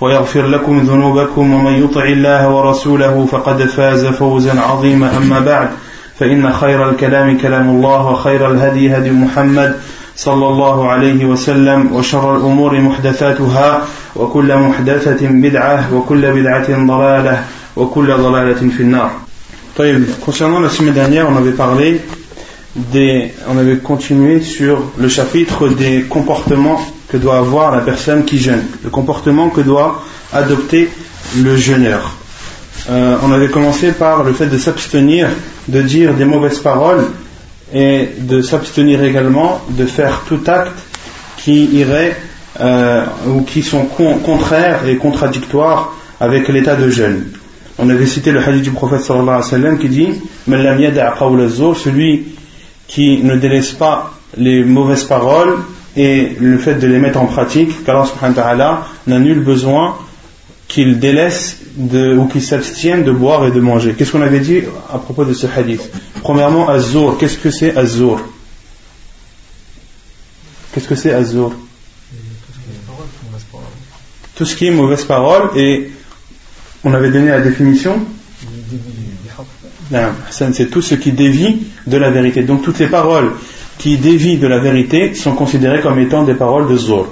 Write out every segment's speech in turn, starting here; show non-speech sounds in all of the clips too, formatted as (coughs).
ويغفر لكم ذنوبكم ومن يطع الله ورسوله فقد فاز فوزا عظيما. أما بعد فإن خير الكلام كلام الله وخير الهدي هدي محمد صلى الله عليه وسلم وشر الأمور محدثاتها وكل محدثة بدعة وكل بدعة ضلالة وكل ضلالة في النار. طيب concernant la semaine dernière on avait parlé des, on avait continué sur le chapitre des comportements que doit avoir la personne qui jeûne, le comportement que doit adopter le jeûneur. Euh, on avait commencé par le fait de s'abstenir de dire des mauvaises paroles et de s'abstenir également de faire tout acte qui irait euh, ou qui sont contraires et contradictoires avec l'état de jeûne. On avait cité le hadith du prophète sallallahu alayhi wa sallam qui dit celui qui ne délaisse pas les mauvaises paroles et le fait de les mettre en pratique, qu'Allah subhanahu wa ta'ala n'a nul besoin qu'il délaisse de, ou qu'il s'abstienne de boire et de manger. Qu'est-ce qu'on avait dit à propos de ce hadith? Premièrement, Azur. Qu'est-ce que c'est Azur Qu'est-ce que c'est Azur Tout ce qui est mauvaise parole et on avait donné la définition? C'est tout ce qui dévie de la vérité. Donc toutes les paroles qui dévient de la vérité sont considérées comme étant des paroles de Zor.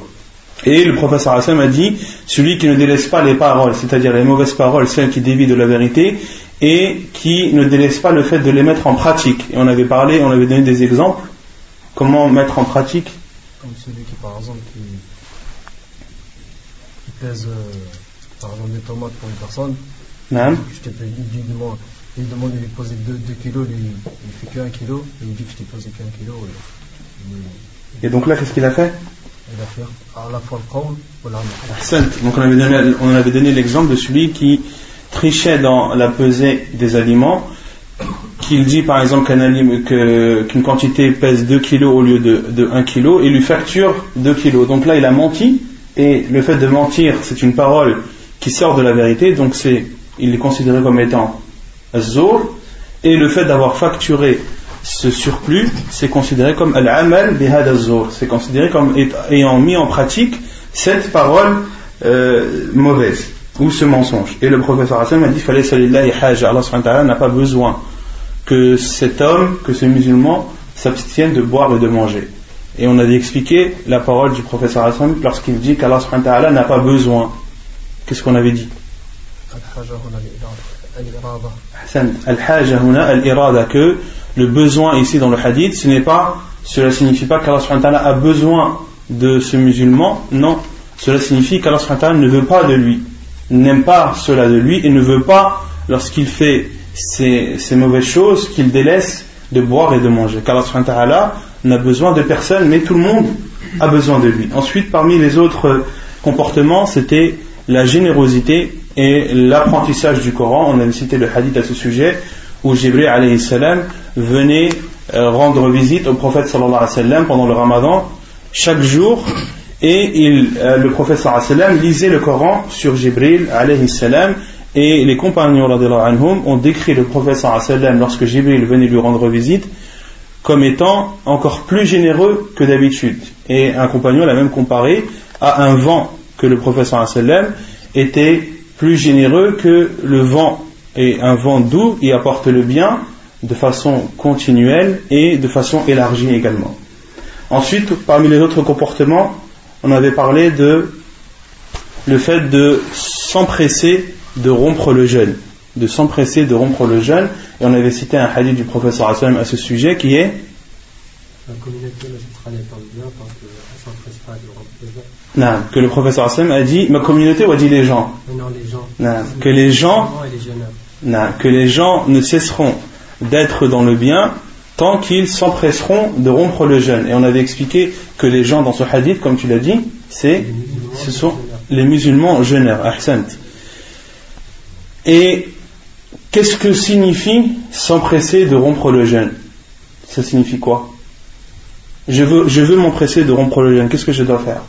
Et le professeur Hassan a dit celui qui ne délaisse pas les paroles, c'est-à-dire les mauvaises paroles, celles qui dévient de la vérité, et qui ne délaisse pas le fait de les mettre en pratique. Et on avait parlé, on avait donné des exemples. Comment mettre en pratique? Comme celui qui, par exemple, qui, pèse, euh, par exemple, des tomates pour une personne. Non. Je il demande de lui poser 2 kilos, lui, il fait que 1 kilo, et il dit que je t'ai posé que 1 kilo. Et, et donc là, qu'est-ce qu'il a fait? Donc on avait donné, on avait donné l'exemple de celui qui trichait dans la pesée des aliments, qu'il dit par exemple qu'une quantité pèse 2 kg au lieu de, de 1 kg et lui facture 2 kg. Donc là il a menti et le fait de mentir c'est une parole qui sort de la vérité, donc c'est, il est considéré comme étant azur et le fait d'avoir facturé ce surplus, c'est considéré comme al-amal bihad c'est considéré comme ayant mis en pratique cette parole euh, mauvaise ou ce mensonge. Et le professeur Hassan a dit Allah n'a pas besoin que cet homme, que ce musulman s'abstienne de boire et de manger. Et on a expliqué la parole du professeur Hassan lorsqu'il dit qu'Allah n'a pas besoin. Qu'est-ce qu'on avait dit? Al-haja al-irada que le besoin ici dans le hadith, ce n'est pas, cela signifie pas qu'Allah a besoin de ce musulman, non, cela signifie qu'Allah ne veut pas de lui, n'aime pas cela de lui et ne veut pas, lorsqu'il fait ces, mauvaises choses, qu'il délaisse de boire et de manger. Qu'Allah n'a besoin de personne, mais tout le monde a besoin de lui. Ensuite, parmi les autres comportements, c'était la générosité et l'apprentissage du Coran. On a cité le hadith à ce sujet où Jibril alayhi salam venait euh, rendre visite au prophète sallallahu alayhi pendant le ramadan chaque jour et euh, le prophète sallallahu alayhi lisait le Coran sur Jibril alayhi salam et les compagnons anhum ont décrit le prophète sallallahu alayhi wa sallam lorsque Jibril venait lui rendre visite comme étant encore plus généreux que d'habitude et un compagnon l'a même comparé à un vent que le prophète sallallahu alayhi était plus généreux que le vent. Et un vent doux y apporte le bien de façon continuelle et de façon élargie également. Ensuite, parmi les autres comportements, on avait parlé de le fait de s'empresser de rompre le jeûne, de s'empresser de rompre le jeûne, et on avait cité un hadith du professeur Hassan à ce sujet qui est la communauté bien que le professeur Hassan a dit ma communauté ou a dit les gens. Non, les gens. Que les gens que les gens ne cesseront d'être dans le bien tant qu'ils s'empresseront de rompre le jeûne. Et on avait expliqué que les gens dans ce hadith, comme tu l'as dit, c'est, ce sont les musulmans jeûneurs, ahsant. Et qu'est-ce que signifie s'empresser de rompre le jeûne? Ça signifie quoi? Je veux, je veux m'empresser de rompre le jeûne, qu'est-ce que je dois faire?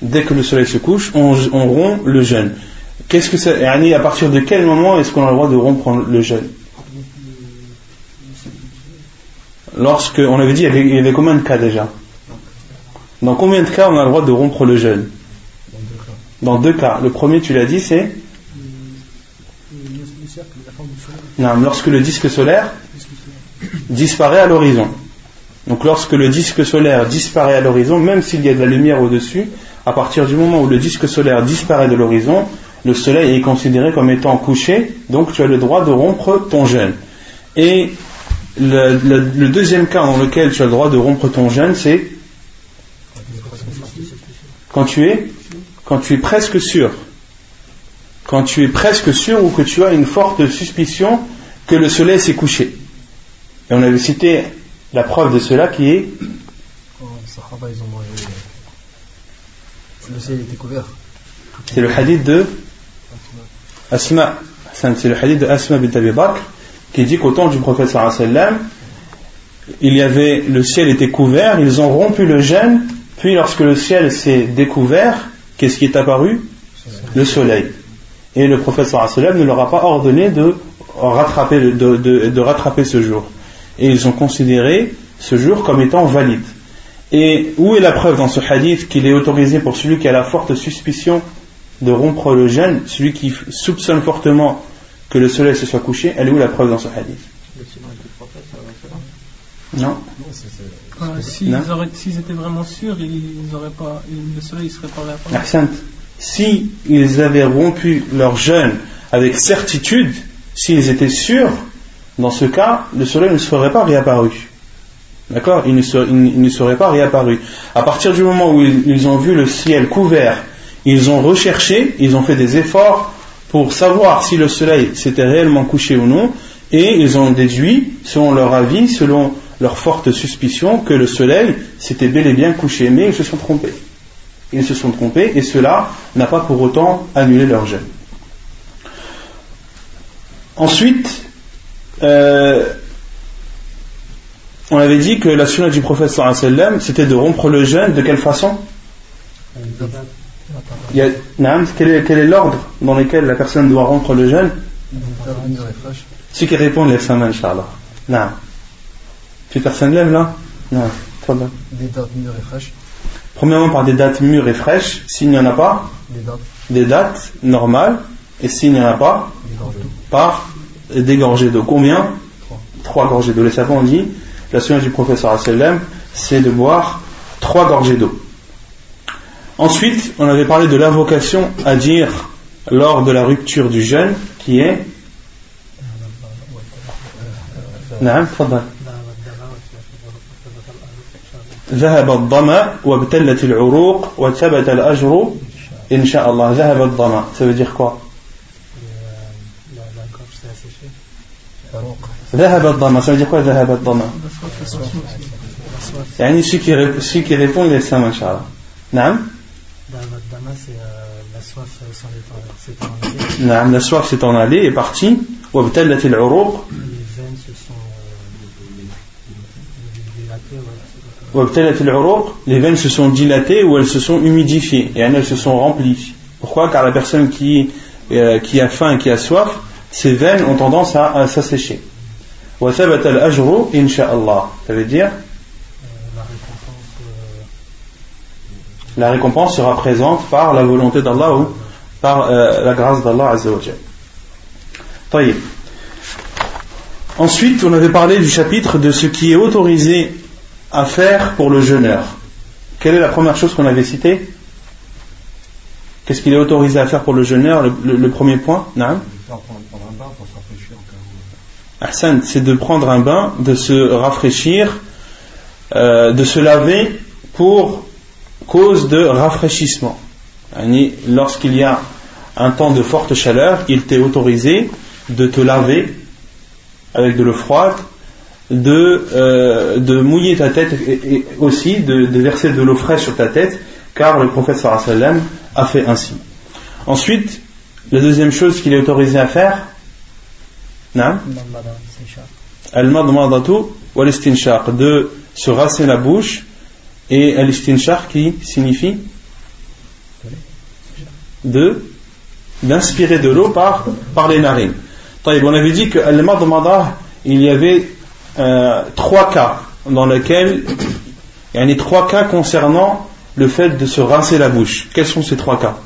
Dès que le soleil se couche, on, rompt le jeûne. Qu'est-ce que ça, à partir de quel moment est-ce qu'on a le droit de rompre le jeûne? Lorsque, on avait dit, il y avait, combien de cas déjà? Dans combien de cas on a le droit de rompre le jeûne? Dans deux cas. Le premier, tu l'as dit, c'est non, lorsque le disque solaire disparaît à l'horizon. Donc lorsque le disque solaire disparaît à l'horizon, même s'il y a de la lumière au-dessus, à partir du moment où le disque solaire disparaît de l'horizon, le soleil est considéré comme étant couché, donc tu as le droit de rompre ton jeûne. Et le, deuxième cas dans lequel tu as le droit de rompre ton jeûne, c'est quand tu es quand tu es presque sûr. Quand tu es presque sûr ou que tu as une forte suspicion que le soleil s'est couché. Et on avait cité la preuve de cela qui est c'est le hadith de Asma, c'est le hadith de Asma bint Abi Bakr qui dit qu'au temps du prophète sallam, il y avait, le ciel était couvert, ils ont rompu le jeûne, puis lorsque le ciel s'est découvert, qu'est-ce qui est apparu? Le soleil. Et le prophète ne leur a pas ordonné de rattraper, de, de rattraper ce jour. Et ils ont considéré ce jour comme étant valide. Et où est la preuve dans ce hadith qu'il est autorisé pour celui qui a la forte suspicion de rompre le jeûne, celui qui soupçonne fortement que le soleil se soit couché, elle est où la preuve dans ce hadith? Non. S'ils étaient vraiment sûrs, ils pas, le soleil ne serait pas réapparu. Si ils avaient rompu leur jeûne avec certitude, s'ils étaient sûrs, dans ce cas, le soleil ne serait pas réapparu. D'accord? Il, ne serait pas réapparu. À partir du moment où ils, ont vu le ciel couvert, ils ont recherché, ils ont fait des efforts pour savoir si le soleil s'était réellement couché ou non, et ils ont déduit, selon leur avis, selon leur forte suspicion, que le soleil s'était bel et bien couché, mais ils se sont trompés. Ils se sont trompés, et cela n'a pas pour autant annulé leur jeûne. Ensuite, euh, on avait dit que la sunna du prophète sallam c'était de rompre le jeûne de quelle façon? Quel, est, l'ordre dans lequel la personne doit rompre le jeûne? Ceux qui répondent, sa main, Inch'Allah. Non. Plus personne là? Non. Premièrement par des dates mûres et fraîches, s'il n'y en a pas, des dates, normales, et s'il n'y en a pas, par des gorgées d'eau. Combien? Trois. gorgées d'eau. Les savants ont dit, la science du professeur Asselem, c'est de boire trois gorgées d'eau. Ensuite, on avait parlé de l'invocation à dire lors de la rupture du jeûne, qui est... Euh, euh, euh, ذهب الظمأ وابتلت العروق وثبت الأجر إن شاء الله. ذهب الظمأ سبديخ كوا ذهب الظمأ سبديخ كوا ذهب الظمأ يعني شي كي شي كي ريبون لي سام ان شاء الله نعم نعم لا سواف سي تون الي وابتلت العروق. les veines se sont dilatées ou elles se sont humidifiées et elles se sont remplies pourquoi car la personne qui, euh, qui a faim et qui a soif ses veines ont tendance à, à s'assécher وثبت الأجر إن شاء الله ça veut dire la récompense sera présente par la volonté d'Allah ou par euh, la grâce d'Allah Azzawajal. Ensuite, on avait parlé du chapitre de ce qui est autorisé à faire pour le jeûneur. Quelle est la première chose qu'on avait citée? Qu'est-ce qu'il est autorisé à faire pour le jeûneur? Le, premier point non c'est de prendre un bain, de se rafraîchir, euh, de se laver pour cause de rafraîchissement. Lorsqu'il y a un temps de forte chaleur, il t'est autorisé de te laver avec de l'eau froide, de, euh, de mouiller ta tête et, aussi de, verser de l'eau fraîche sur ta tête, car le prophète sallam a fait ainsi. Ensuite, la deuxième chose qu'il est autorisé à faire, de se rasser la bouche et al-istinshaq qui signifie de d'inspirer de l'eau par, par les narines. On avait dit que al il y avait euh, trois cas dans lesquels il y a trois cas concernant le fait de se rincer la bouche. Quels sont ces trois cas?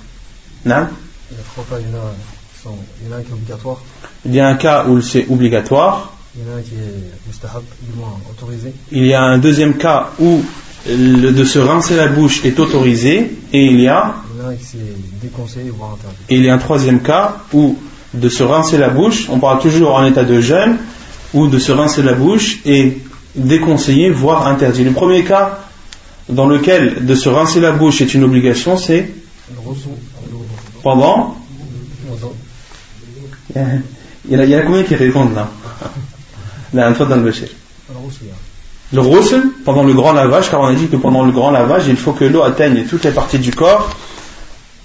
Non Il y a trois cas, il y en a, un qui est obligatoire. Il y a un cas où c'est obligatoire. Il y en a un qui est mustahab, du moins autorisé. Il y a un deuxième cas où le, de se rincer la bouche est autorisé et il y a déconseillé voire interdit. Et il y a un troisième cas où de se rincer la bouche, on parle toujours en état de jeûne, ou de se rincer la bouche est déconseillé voire interdit. Le premier cas dans lequel de se rincer la bouche est une obligation, c'est pendant il y, y a combien qui répondent là? (laughs) Dans le le roussel pendant le grand lavage, car on a dit que pendant le grand lavage, il faut que l'eau atteigne toutes les parties du corps,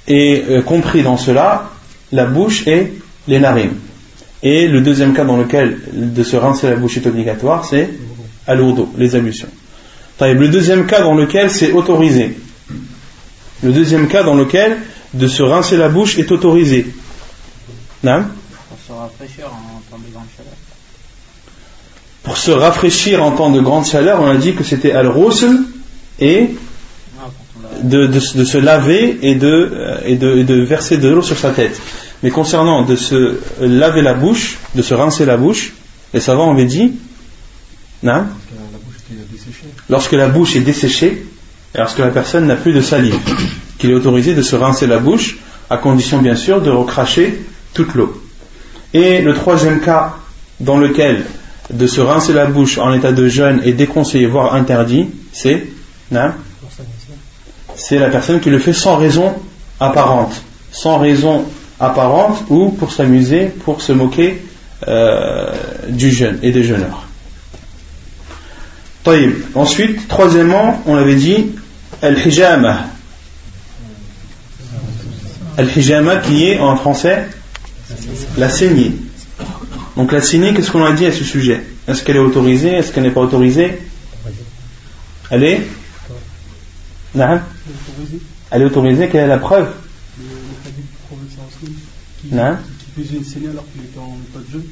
et euh, compris dans cela, la bouche et les narines. Et le deuxième cas dans lequel de se rincer la bouche est obligatoire, c'est à l'ourdo, les ablutions. Le deuxième cas dans lequel c'est autorisé. Le deuxième cas dans lequel de se rincer la bouche est autorisé. Non pour se rafraîchir en temps de grande chaleur, on a dit que c'était al-rusl et de, se laver et de, et de, verser de l'eau sur sa tête. Mais concernant de se laver la bouche, de se rincer la bouche, les savants avaient dit non lorsque la bouche est desséchée lorsque la personne n'a plus de salive, qu'il est autorisé de se rincer la bouche, à condition bien sûr de recracher toute l'eau. Et le troisième cas dans lequel de se rincer la bouche en état de jeûne est déconseillé, voire interdit, c'est c'est la personne qui le fait sans raison apparente. Sans raison apparente ou pour s'amuser, pour se moquer euh, du jeûne et des jeûneurs. Ensuite, troisièmement, on avait dit Al-Hijama. Al-Hijama qui est en français la saignée. Donc la saignée, qu'est-ce qu'on a dit à ce sujet? Est-ce qu'elle est autorisée? Est-ce qu'elle n'est pas autorisée? Elle est? Elle est autorisée, quelle est la preuve? non qui faisait une saignée alors qu'il était en état de jeûne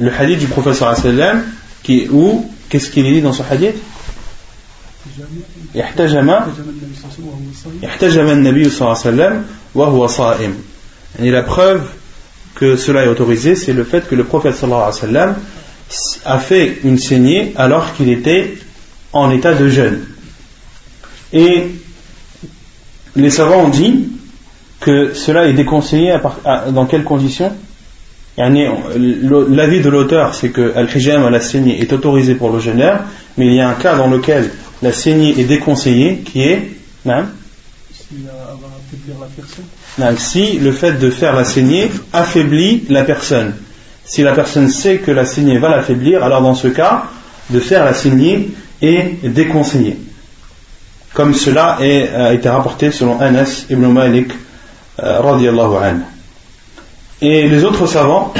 Le hadith du professeur sallam qui où qu'est-ce qu'il dit dans ce hadith احتجم احتجم النبي صلى الله عليه وسلم وهو صائم يعني la preuve que cela est autorisé, c'est le fait que le prophète sallallahu alayhi wa sallam a fait une saignée alors qu'il était en état de jeûne. Et les savants ont dit que cela est déconseillé dans quelles conditions? L'avis de l'auteur, c'est que Al-Hijam, la saignée, est autorisé pour le jeûneur, mais il y a un cas dans lequel la saignée est déconseillée, qui est. Si le fait de faire la saignée affaiblit la personne. Si la personne sait que la saignée va l'affaiblir, alors dans ce cas, de faire la saignée est déconseillé. Comme cela a été rapporté selon Anas ibn Malik anhu. Et les autres savants,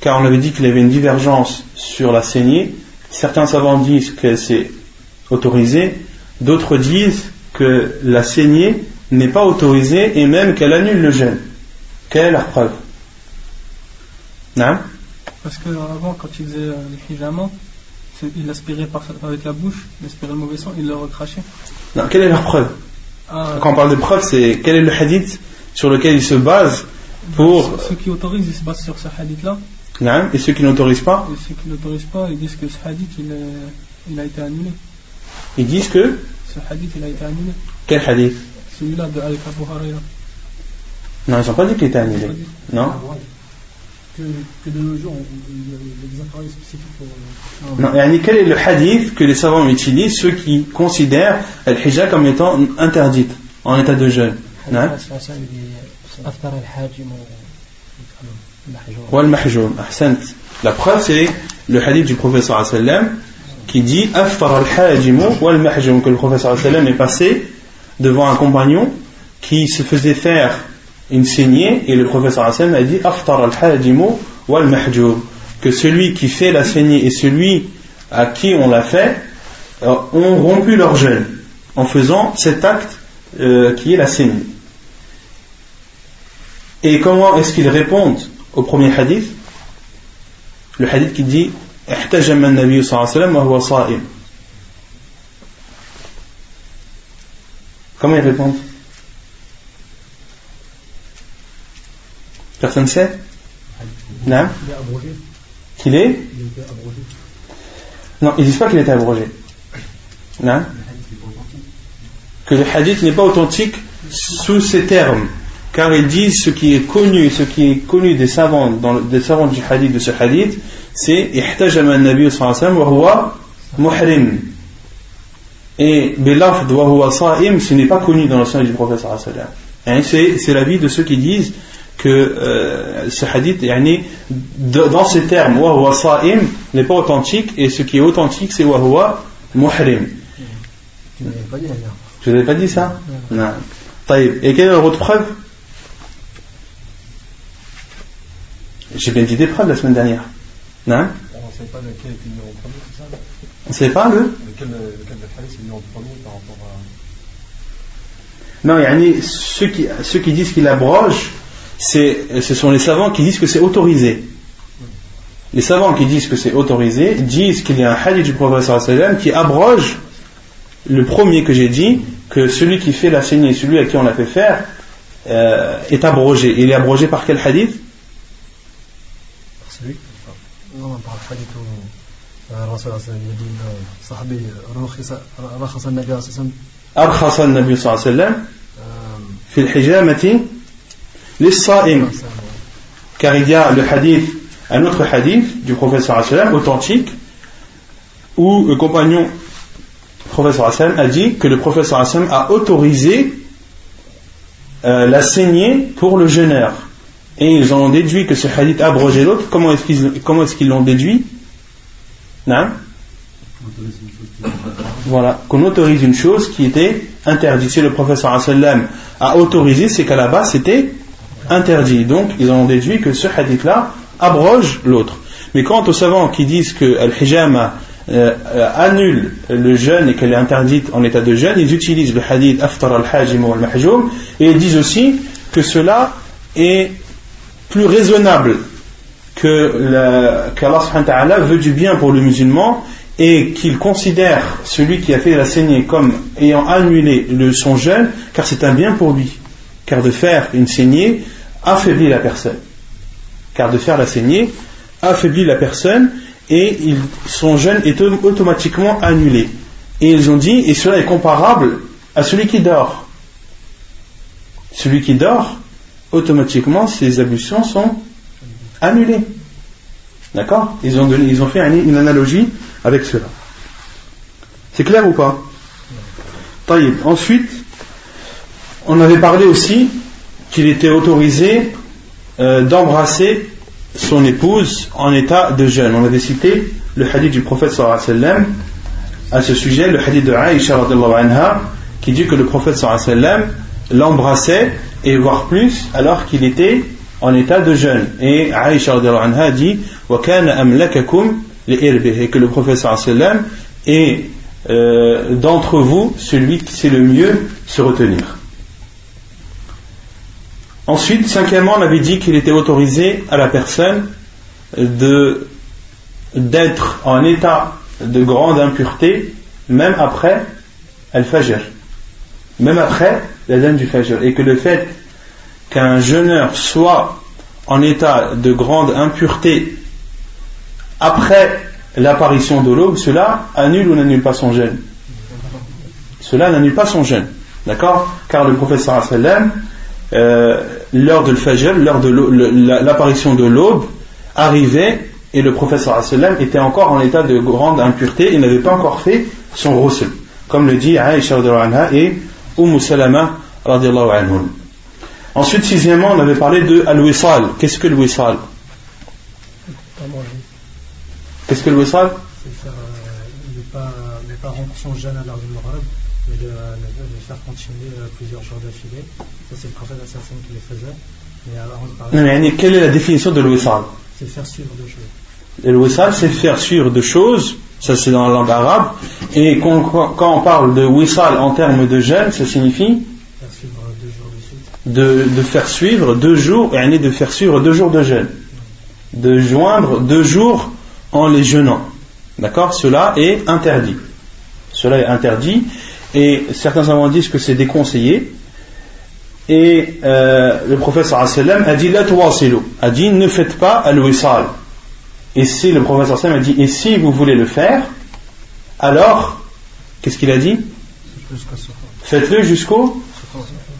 car on avait dit qu'il y avait une divergence sur la saignée, certains savants disent que c'est autorisé, d'autres disent que la saignée n'est pas autorisée et même qu'elle annule le jeûne. Quelle est la preuve? Non Parce qu'avant, quand il faisait euh, les il aspirait avec la bouche, il aspirait le mauvais sang, il le recrachait. Non, quelle est la preuve? Ah. Quand on parle de preuve, c'est quel est le hadith sur lequel il se base pour. Ceux qui autorisent, ils se basent sur ce hadith-là. Et ceux qui n'autorisent pas Et ceux qui n'autorisent pas, ils disent que ce hadith, il, il a été annulé. Ils disent que Ce hadith, il a été annulé. Quel hadith celui-là de Al Abu Non, ils n'ont pas dit qu'il était annulé. Non que, que, de nos jours, il y a des appareils spécifiques pour. Non, non quel est le hadith que les savants utilisent, ceux qui considèrent al-hijab comme étant interdite, en état de jeûne? La preuve, c'est le hadith du professeur sallam qui dit Aftar al-hajim wal mahjum que le professeur sallam est passé devant un compagnon qui se faisait faire une saignée et le professeur sallam a dit Aftar al-hajim wal mahjum que celui qui fait la saignée et celui à qui on l'a fait euh, ont rompu leur jeûne en faisant cet acte euh, qui est la saignée. Et comment est-ce qu'ils répondent au premier hadith? Le hadith qui dit Comment ils répondent? Personne ne sait? Non? Qu'il est? Non, ils disent pas qu'il est abrogé. Non? Que le hadith n'est pas authentique sous ces termes. Car ils disent ce qui est connu, ce qui est connu des savants, dans le, des savants du hadith, de ce hadith, c'est ihtajama nabi sallallahu wa huwa muhrim. Et bilafd wa huwa sa'im, ce n'est pas connu dans le sens du prophète sallallahu sallam. C'est, c'est l'avis de ceux qui disent que euh, ce hadith, yani, dans ces termes, wa huwa sa'im, n'est pas authentique, et ce qui est authentique, c'est wa huwa muhrim. Tu ne pas dit Je n'avais pas dit ça? Non. Et quelle est l'autre preuve? J'ai bien dit des preuves la semaine dernière. Non On ne sait pas lequel est mis en premier, c'est ça On ne sait pas le Lequel, lequel est mis en premier par rapport à. Non, il y a ceux qui, ceux qui disent qu'il abroge, ce sont les savants qui disent que c'est autorisé. Les savants qui disent que c'est autorisé disent qu'il y a un hadith du prophète qui abroge le premier que j'ai dit, que celui qui fait la saignée, celui à qui on l'a fait faire, euh, est abrogé. Il est abrogé par quel hadith? Par celui Non, par le hadith où الرسول صلى الله عليه وسلم يقول صاحبي رخص النبي صلى الله عليه وسلم أرخص النبي صلى الله عليه وسلم في الحجامة للصائم car il y a le hadith un autre hadith du prophète sallallahu alayhi wa sallam authentique où le compagnon professeur sallam a dit que le professeur sallam a autorisé euh, la saignée pour le jeûneur. et ils ont déduit que ce hadith a abrogé l'autre. Comment est-ce qu'ils comment est-ce l'ont déduit? Voilà, qu'on autorise une chose qui était interdite. Si le professeur a autorisé, c'est qu'à la base c'était interdit. Donc ils ont déduit que ce hadith-là abroge l'autre. Mais quant aux savants qui disent que al-hijama euh, annule le jeûne et qu'elle est interdite en état de jeûne, ils utilisent le hadith aftar al-hajim ou al-mahjoum et ils disent aussi que cela est plus raisonnable que qu'Allah veut du bien pour le musulman et qu'il considère celui qui a fait la saignée comme ayant annulé son jeûne car c'est un bien pour lui car de faire une saignée affaiblit la personne car de faire la saignée affaiblit la personne et son jeûne est automatiquement annulé. Et ils ont dit, et cela est comparable à celui qui dort. Celui qui dort, automatiquement, ses ablutions sont annulées. D'accord? Ils ont, ils ont fait une analogie avec cela. C'est clair ou pas? Ensuite, on avait parlé aussi qu'il était autorisé euh, d'embrasser son épouse en état de jeûne. On avait cité le hadith du prophète sallallahu alayhi wa à ce sujet, le hadith de Aïcha anha, qui dit que le prophète sallallahu alayhi wa l'embrassait et voire plus alors qu'il était en état de jeûne. Et Aïcha anha dit et que le sallam est d'entre vous celui qui sait le mieux se retenir. Ensuite, cinquièmement, on avait dit qu'il était autorisé à la personne d'être en état de grande impureté même après al-fajr, même après la dame du fajr, et que le fait qu'un jeûneur soit en état de grande impureté après l'apparition de l'aube, cela annule ou n'annule pas son jeûne. Cela n'annule pas son jeûne, d'accord? Car le professeur sallam euh, l'heure de l'Fajr, l'heure de l'apparition de l'aube, arrivait et le professeur sallam était encore en état de grande impureté, il n'avait pas encore fait son ghusl, comme le dit anha et Umm Salama anhum. Ensuite, sixièmement, on avait parlé de al-wisal. Qu'est-ce que le wisal Qu'est-ce que le wisal C'est faire, euh, ne, pas, ne pas rendre son jeûne à l'heure du Maghreb, mais de, de, faire continuer euh, plusieurs jours d'affilée. Ça, c'est le prophète assassin qui le faisait. Mais alors, non, mais quelle est la définition de l'wisal C'est faire suivre deux choses. Et le wissal, c'est faire suivre de choses, ça c'est dans la langue arabe, et quand, on parle de wissal en termes de jeûne, ça signifie de, faire suivre deux jours, et de faire suivre deux jours de jeûne, de joindre deux jours en les jeûnant. D'accord? Cela est interdit. Cela est interdit, et certains savants disent que c'est déconseillé. Et euh, le prophète a dit a dit ne faites pas al-wissal et si le professeur Sam a dit, et si vous voulez le faire, alors, qu'est-ce qu'il a dit? Faites-le jusqu'au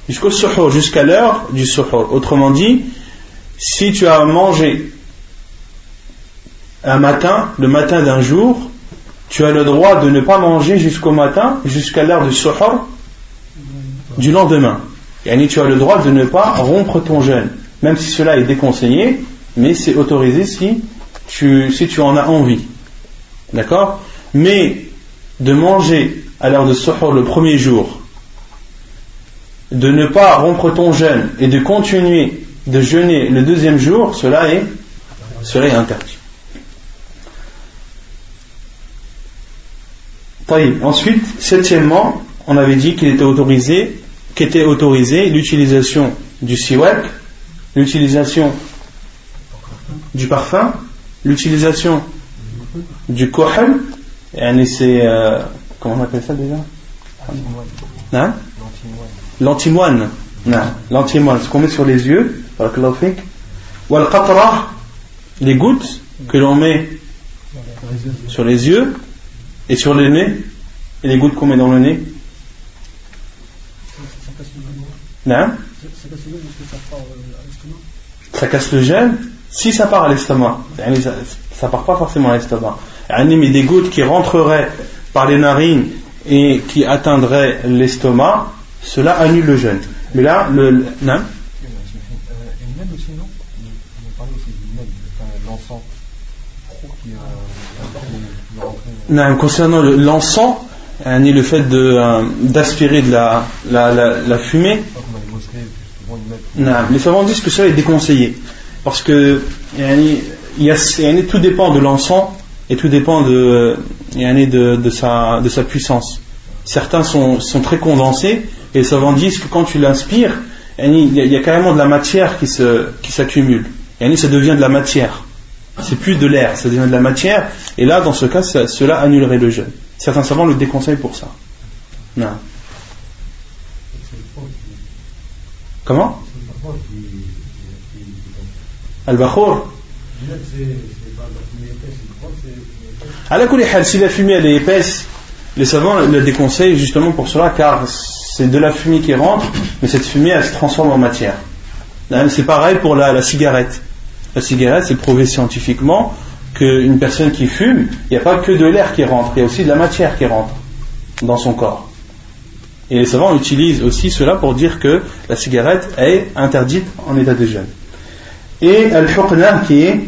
jusqu'au jusqu'à l'heure du suhour. Autrement dit, si tu as mangé un matin, le matin d'un jour, tu as le droit de ne pas manger jusqu'au matin, jusqu'à l'heure du suhour du lendemain. Et tu as le droit de ne pas rompre ton jeûne, même si cela est déconseillé, mais c'est autorisé si si tu en as envie. D'accord? Mais de manger à l'heure de suhour le premier jour, de ne pas rompre ton jeûne et de continuer de jeûner le deuxième jour, cela est, cela est interdit. Ensuite, septièmement, on avait dit qu'il était autorisé, qu'était autorisé l'utilisation du siwak, l'utilisation du parfum l'utilisation du kohl, c'est, euh, comment on appelle ça déjà hein L'antimoine. L'antimoine, ce qu'on met sur les yeux, ou les gouttes que l'on met sur les yeux et sur le nez, et les gouttes qu'on met dans le nez. Non. Ça casse le gène si ça part à l'estomac, ça, ne part pas forcément à l'estomac. Mais des gouttes qui rentreraient par les narines et qui atteindraient l'estomac, cela annule le jeûne. Mais là, le. Non? Non, concernant l'encens, le fait euh, d'aspirer de la, la, la, fumée, non, les savants disent que cela est déconseillé. Parce que tout dépend de l'encens et tout dépend de, de, de, sa, de sa puissance. Certains sont, sont très condensés et les savants disent que quand tu l'inspires, il y, a carrément de la matière qui s'accumule. Qui ça devient de la matière. C'est plus de l'air, ça devient de la matière. Et là, dans ce cas, cela annulerait le jeûne. Certains savants le déconseillent pour ça. Non. Comment? Al-Bakhour À la si la fumée elle est épaisse, les savants le déconseillent justement pour cela, car c'est de la fumée qui rentre, mais cette fumée elle se transforme en matière. C'est pareil pour la, cigarette. La cigarette, c'est prouvé scientifiquement qu'une personne qui fume, il n'y a pas que de l'air qui rentre, il y a aussi de la matière qui rentre dans son corps. Et les savants utilisent aussi cela pour dire que la cigarette est interdite en état de jeûne et al-huqna qui est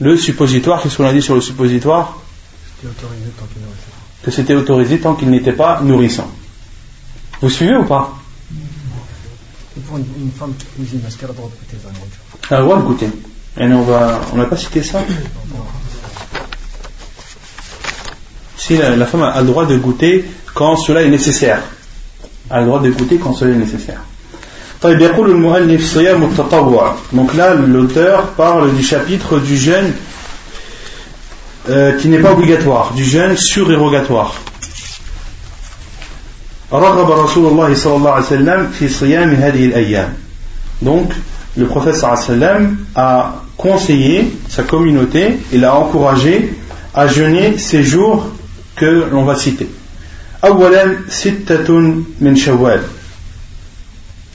le suppositoire. Qu'est-ce qu'on a dit sur le suppositoire? Que c'était autorisé tant qu'il n'était pas nourrissant. Vous suivez ou pas? Pour une, femme qui cuisine, est-ce qu'elle a le droit de goûter Elle a le droit de goûter. Et on va, on n'a pas cité ça Si la, la, femme a le droit de goûter quand cela est nécessaire. Elle a le droit de goûter quand cela est nécessaire. Donc là, l'auteur parle du chapitre du jeûne euh, qui n'est pas obligatoire, du jeûne surérogatoire. Donc, le prophète a conseillé sa communauté et l'a encouragé à jeûner ces jours que l'on va citer.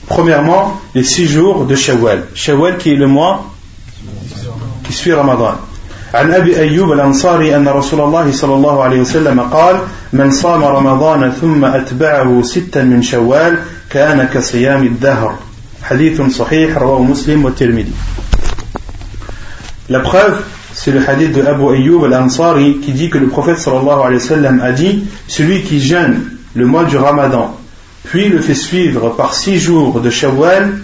min Premièrement, les six jours de Shawwal. Shawwal qui est le mois qui suit Ramadan. عن أبي أيوب الأنصاري أن رسول الله صلى الله عليه وسلم قال من صام رمضان ثم أتبعه ستا من شوال كان كصيام الدهر حديث صحيح رواه مسلم والترمذي La preuve, c'est le hadith de Abu Ayyub al-Ansari qui dit que le prophète sallallahu alayhi wa sallam a dit Celui qui jeûne le mois du Ramadan, puis le fait suivre par six jours de Shawwal,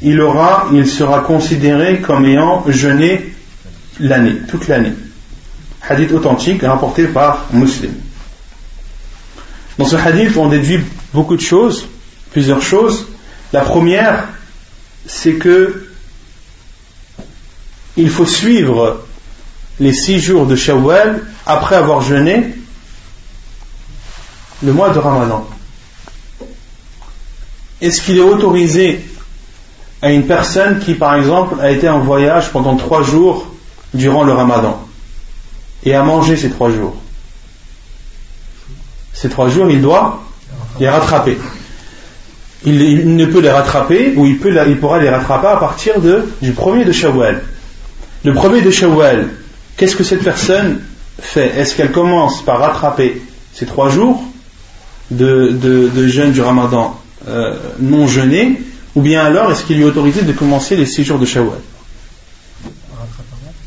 il, aura, il sera considéré comme ayant jeûné l'année, toute l'année. Hadith authentique rapporté par Muslim. Dans ce hadith, on déduit beaucoup de choses, plusieurs choses. La première, c'est que il faut suivre les six jours de Shawwal après avoir jeûné le mois de Ramadan. Est-ce qu'il est autorisé à une personne qui, par exemple, a été en voyage pendant trois jours durant le ramadan et a mangé ces trois jours? Ces trois jours, il doit les rattraper. Il, ne peut les rattraper, ou il, pourra les rattraper à partir de, du premier de Shawwal. Le premier de Shawwal, qu'est-ce que cette personne fait? Est-ce qu'elle commence par rattraper ces trois jours de, jeûne du ramadan euh, non jeûné, ou bien alors est-ce qu'il lui est autorisé de commencer les six jours de Shawwal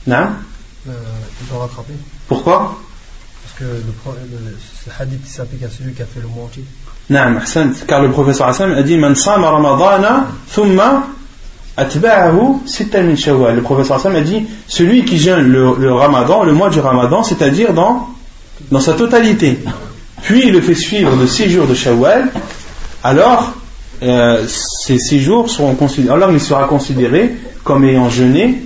non euh. Pourquoi? Parce que le, le, ce hadith s'applique à celui qui a fait le mois entier. Non, car le professeur Hassan a dit Man sama ramadana thumma atba'ahu sittan min shawwal. Le professeur Hassan a dit celui qui jeûne le, le ramadan, le mois du ramadan, c'est-à-dire dans, dans sa totalité, puis il le fait suivre de six jours de shawwal, alors euh, ces six jours seront considérés, alors il sera considéré comme ayant jeûné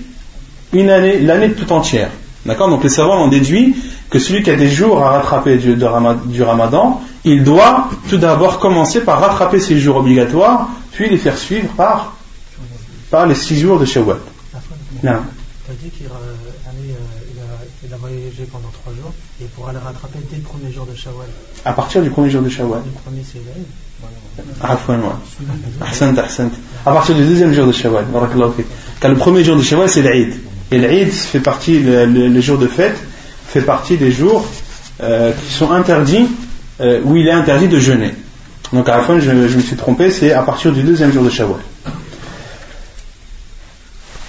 une année, l'année tout entière. D'accord Donc les savants ont déduit que celui qui a des jours à rattraper du, du ramadan, il doit tout d'abord commencer par rattraper ses jours obligatoires, puis les faire suivre par, par les six jours de Shawwal. Non. Tu as dit qu'il a, voyagé pendant trois jours et il pourra les rattraper dès le premier jour de Shawwal. À partir du premier jour de Shawwal. Le premier c'est À partir du deuxième jour de Shawwal. Car le premier jour de Shawwal c'est l'Aïd. Et l'Eid fait partie, le, jour de fête fait partie des jours euh, qui sont interdits, euh, où il est interdit de jeûner. Donc à la fin, je, me suis trompé, c'est à partir du deuxième jour de Shawwal.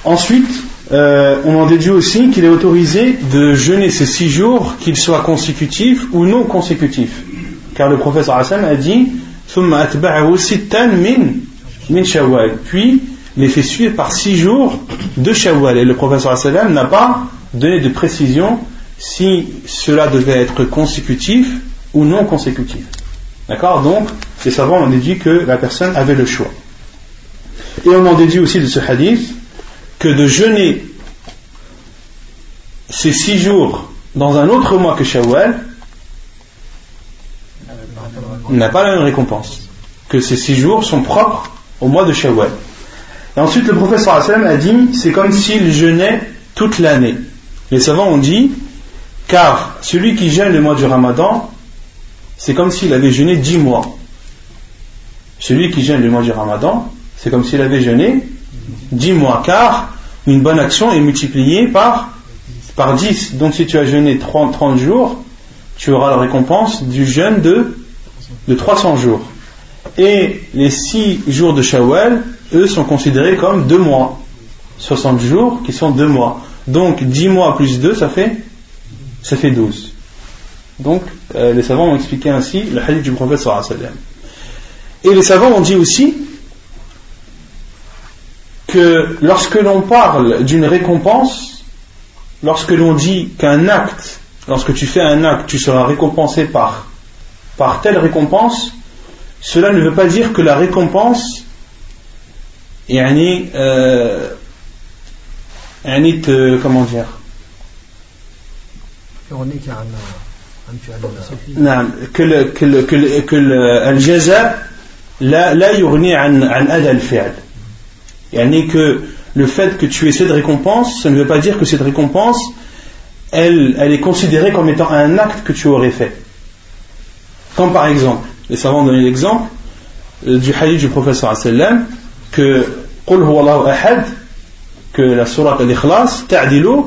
Ensuite, euh, on en déduit aussi qu'il est autorisé de jeûner ces six jours, qu'ils soient consécutifs ou non consécutifs. Car le professeur Hassan a dit Puis, les fait suivre par six jours de Shawwal. Et le professeur sallam n'a pas donné de précision si cela devait être consécutif ou non consécutif. D'accord? Donc, les savants ont déduit que la personne avait le choix. Et on en déduit aussi de ce hadith que de jeûner ces six jours dans un autre mois que Shawwal n'a pas la même récompense. Que ces six jours sont propres au mois de Shawwal. Et ensuite, le professeur Hassan a dit c'est comme s'il jeûnait toute l'année. Les savants ont dit car celui qui jeûne le mois du ramadan, c'est comme s'il avait jeûné dix mois. Celui qui jeûne le mois du ramadan, c'est comme s'il avait jeûné dix mois, car une bonne action est multipliée par, par 10. Donc si tu as jeûné 30, 30 jours, tu auras la récompense du jeûne de, de 300 jours. Et les six jours de Shawwal, eux, sont considérés comme deux mois. 60 jours qui sont deux mois. Donc 10 mois plus 2, ça fait, ça fait 12. Donc euh, les savants ont expliqué ainsi le hadith du prophète sallam. Et les savants ont dit aussi que lorsque l'on parle d'une récompense, lorsque l'on dit qu'un acte, lorsque tu fais un acte, tu seras récompensé par, par telle récompense, cela ne veut pas dire que la récompense yani, euh, euh, comment dire? Que le que le que le que le jaza la la an an al fi'l yani que le fait que tu aies cette récompense ça ne veut pas dire que cette récompense elle elle est considérée comme étant un acte que tu aurais fait comme par exemple les savants donnent l'exemple du hadith du professeur sallam que Ahad, que la sourate al-Ikhlas ta'dilu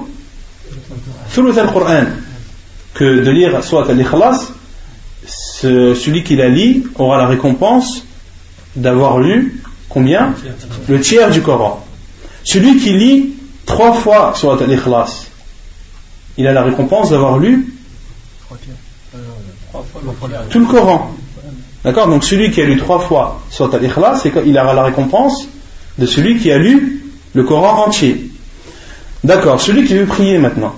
thuluth al-Qur'an. Que de lire sourate al-Ikhlas, celui qui la lit aura la récompense d'avoir lu combien? Le tiers du Coran. Celui qui lit trois fois surat al-Ikhlas, il a la récompense d'avoir lu tout le Coran. D'accord Donc celui qui a lu trois fois surat al-Ikhlas, il aura la récompense de celui qui a lu le Coran entier. D'accord, celui qui veut prier maintenant,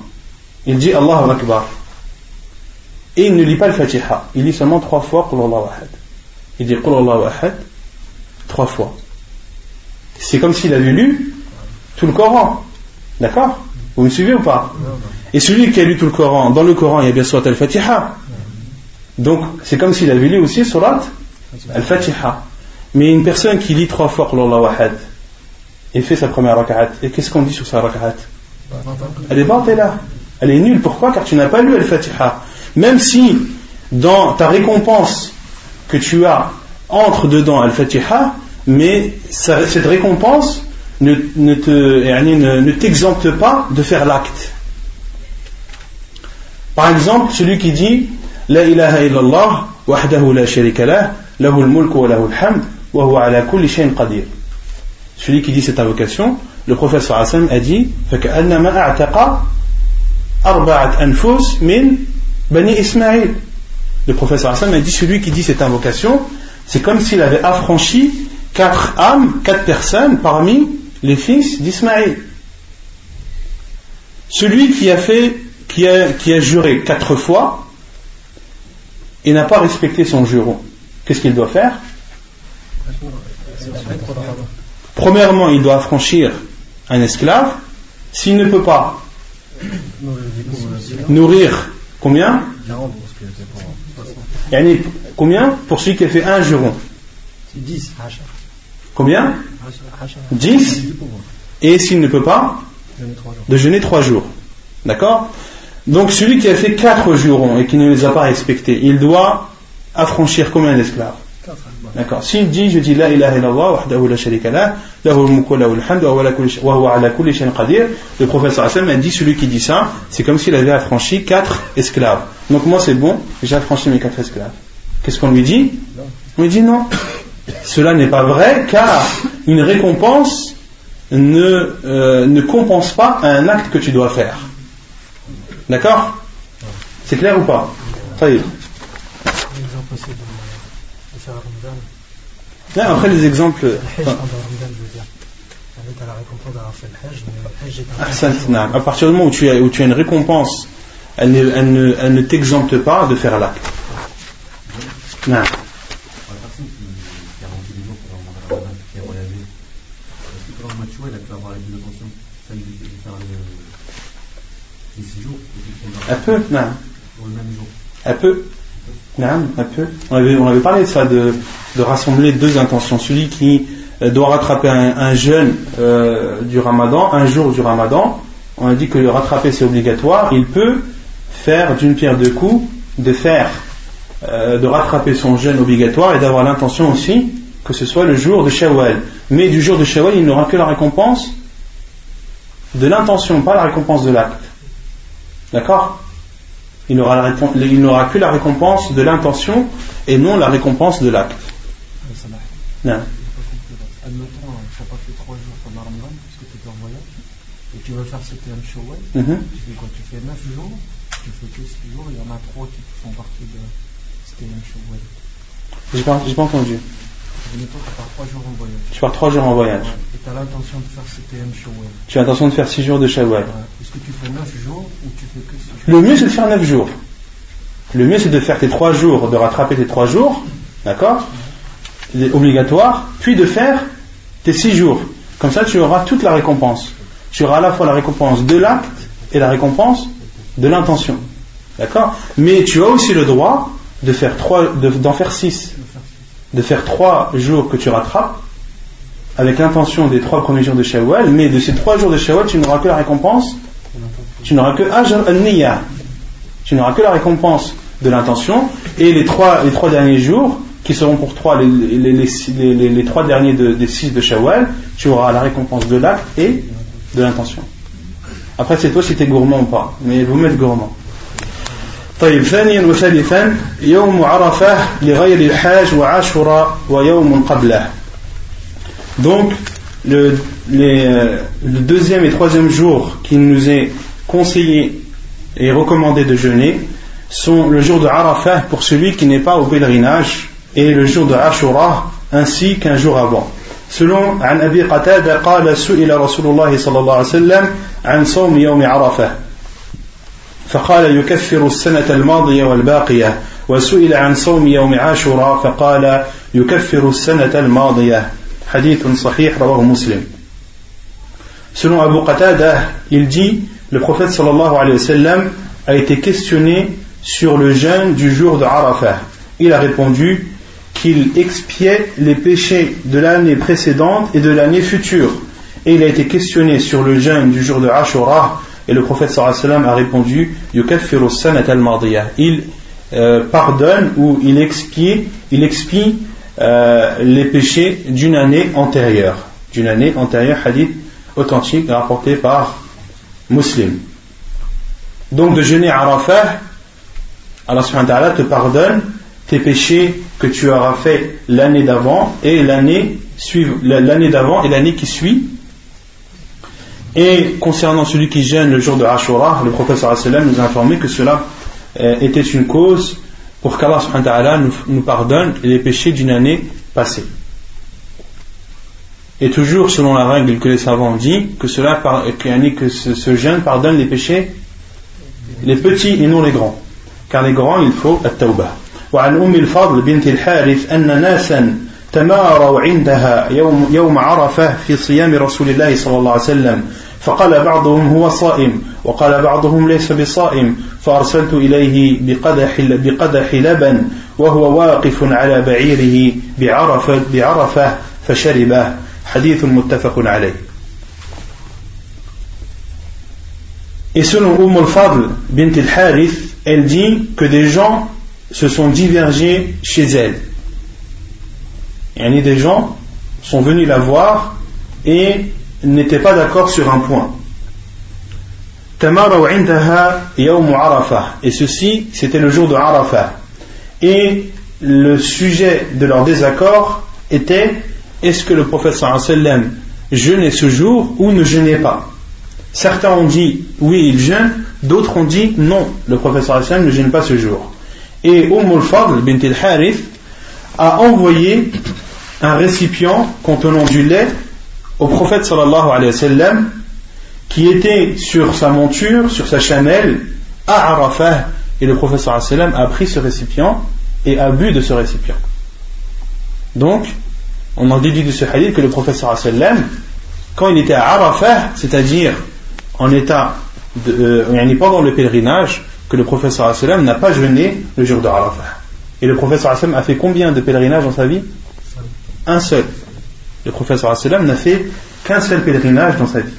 il dit Allahu Akbar. Et il ne lit pas le Fatiha, il lit seulement trois fois Qul Ahad. Il dit Qul Ahad trois fois. C'est comme s'il avait lu tout le Coran. D'accord Vous me suivez ou pas? Et celui qui a lu tout le Coran, dans le Coran, il y a bien Surat al-Fatiha. Donc, c'est comme s'il avait lu aussi Surat al-Fatiha. Mais une personne qui lit trois fois Allah Wahad et fait sa première rak'at, et qu'est-ce qu'on dit sur sa rak'at? Elle est là. Elle est nulle. Pourquoi? Car tu n'as pas lu al-Fatiha. Même si dans ta récompense que tu as entre dedans al-Fatiha, mais cette récompense ne, te, ne, t'exempte pas de faire l'acte. Par exemple, celui qui dit La ilaha illallah, wahdahu la sharika lah, lahu al-mulk wa lahu al-hamd, wa huwa ala kulli shay'in qadir. Celui qui dit cette invocation, le professeur Hassan a dit فَكَأَنَّمَا أَعْتَقَ أَرْبَعَةْ أَنفُسْ مِنْ بَنِي إِسْمَعِيلِ Le professeur Hassan a dit celui qui dit cette invocation, c'est comme s'il avait affranchi quatre âmes, quatre personnes parmi les fils d'Ismaël. Celui qui a fait, qui a, qui a juré quatre fois et n'a pas respecté son juron, qu'est-ce qu'il doit faire? Premièrement, il doit affranchir un esclave. S'il ne peut pas nourrir combien? Combien? Pour celui qui a fait un juron 10. Combien? 10. Et s'il ne peut pas? De jeûner trois jours. D'accord? Donc celui qui a fait quatre jurons et qui ne les a pas respectés, il doit affranchir combien d'esclaves D'accord. S'il dit, je dis la ilaha illallah, wahdahu la sharika la, lahu mulku lahu alhamd, wa huwa ala kulli shay'in qadir, le professeur Hassan a dit, celui qui dit ça, c'est comme s'il avait affranchi quatre esclaves. Donc moi c'est bon, j'ai affranchi mes quatre esclaves. Qu'est-ce qu'on lui dit On lui dit non. Cela n'est pas vrai car une récompense ne, euh, ne compense pas un acte que tu dois faire. D'accord C'est clair ou pas Ça y est. après les exemples. À partir du moment où tu as, où tu as une récompense, elle ne, elle ne, elle ne t'exempte pas de faire l'acte. Un peu, non. Un peu. Non, un peu. On avait, on avait parlé de ça, de, de rassembler deux intentions. Celui qui euh, doit rattraper un, jeûne euh, du ramadan, un jour du ramadan, on a dit que le rattraper c'est obligatoire, il peut faire d'une pierre deux coups, de faire, euh, de rattraper son jeûne obligatoire et d'avoir l'intention aussi que ce soit le jour de Shawwal. Mais du jour de Shawwal, il n'aura que la récompense de l'intention, pas la récompense de l'acte. D'accord il n'aura que la récompense de l'intention et non la récompense de l'acte. Non. Admettons, tu n'as pas fait trois jours pendant Ramadan parce que tu étais en voyage et tu veux faire CTM Shawwal. Mm -hmm. Tu fais quoi Tu fais 9 jours, tu fais que 6 jours, il y en a 3 qui font partie de CTM Shawwal. J'ai pas, pas entendu. Tu pars 3 jours en voyage. Tu pars 3 jours en voyage. Ouais. Et tu as l'intention de faire CTM Shawwal. Tu as l'intention de faire 6 jours de Shawwal. Ouais. Est-ce que tu fais 9 jours ou tu fais que 6 jours? Le mieux c'est de faire 9 jours. Le mieux c'est de faire tes 3 jours, de rattraper tes 3 jours, d'accord? Obligatoire, puis de faire tes six jours. Comme ça, tu auras toute la récompense. Tu auras à la fois la récompense de l'acte et la récompense de l'intention. D'accord? Mais tu as aussi le droit de faire trois, d'en faire six. De faire trois jours que tu rattrapes avec l'intention des trois premiers jours de Shawwal, mais de ces trois jours de Shawwal, tu n'auras que la récompense, tu n'auras que Ajr. Tu n'auras que la récompense de l'intention, et les trois, trois derniers jours, qui seront pour toi les, trois derniers de, des six de Shawwal, tu auras la récompense de l'acte et de l'intention. Après, c'est toi si tu es gourmand ou pas, mais vous mettez gourmand. طيب ثانيا وثالثا يوم عرفة لغير الحاج وعاشوراء ويوم قبله donc le, les, euh, le deuxième et troisième jour qui nous est conseillé et recommandé de jeûner sont le jour de Arafah pour celui qui n'est pas au pèlerinage et le jour de Ashura ainsi qu'un jour avant. Selon عن أبي قتادة قال سئل رسول الله صلى الله عليه وسلم عن صوم يوم عرفة فقال يكفر السنة الماضية والباقية وسئل عن صوم يوم عاشوراء فقال يكفر السنة الماضية حديث صحيح رواه مسلم Selon Abu Qatada, il dit, le prophète sallallahu alayhi wa sallam a été questionné sur le jeûne du jour de Arafah. Il a répondu qu'il expiait les péchés de l'année précédente et de l'année future. Et il a été questionné sur le jeûne du jour de Ashura et le prophète sallam a répondu Il euh, pardonne ou il expie, il expie euh, les péchés d'une année antérieure. D'une année antérieure, hadith authentique rapporté par Muslim. Donc de jeûner à Arafah, Allah subhanahu te pardonne tes péchés que tu auras fait l'année d'avant et l'année l'année d'avant et l'année qui suit. Et concernant celui qui gêne le jour de Ashura, le professeur nous a informé que cela euh, était une cause pour qu'Allah nous, nous pardonne les péchés d'une année passée. Et toujours selon la règle que les savants ont dit, que cela que ce, ce jeûne pardonne les péchés, les petits et non les grands. Car les grands, il faut at-tawbah. وعن أم الفضل بنت الحارث أن ناسا تماروا عندها يوم, يوم عرفة في صيام رسول الله صلى الله عليه وسلم فقال بعضهم هو صائم وقال بعضهم ليس بصائم فأرسلت إليه بقدح, بقدح لبن وهو واقف على بعيره بعرفة, بعرفة فشربه حديث متفق عليه selon Umm al-Fadl bint al-Harith, elle dit que des gens se sont divergés chez elle. Et des gens sont venus la voir et n'étaient pas d'accord sur un point. Et ceci, c'était le jour de Arafah. Et le sujet de leur désaccord était est-ce que le prophète sallam jeûnait ce jour ou ne jeûnait pas? Certains ont dit oui, il jeûne, d'autres ont dit non, le prophète sallam ne jeûne pas ce jour. Et Umm al-Fadl bint a envoyé un récipient contenant du lait au prophète sallallahu alayhi wa sallam qui était sur sa monture, sur sa chamelle à Arafah et le prophète sallallahu a pris ce récipient et a bu de ce récipient. Donc, on en déduit de ce hadith que le prophète sallallahu sallam quand il était à Arafah, c'est-à-dire en état de, euh, pendant le pèlerinage, que le professeur sallam n'a pas jeûné le jour de Arafah. Et le professeur sallam a fait combien de pèlerinages dans sa vie? Un seul. Le professeur sallam n'a fait qu'un seul pèlerinage dans sa vie.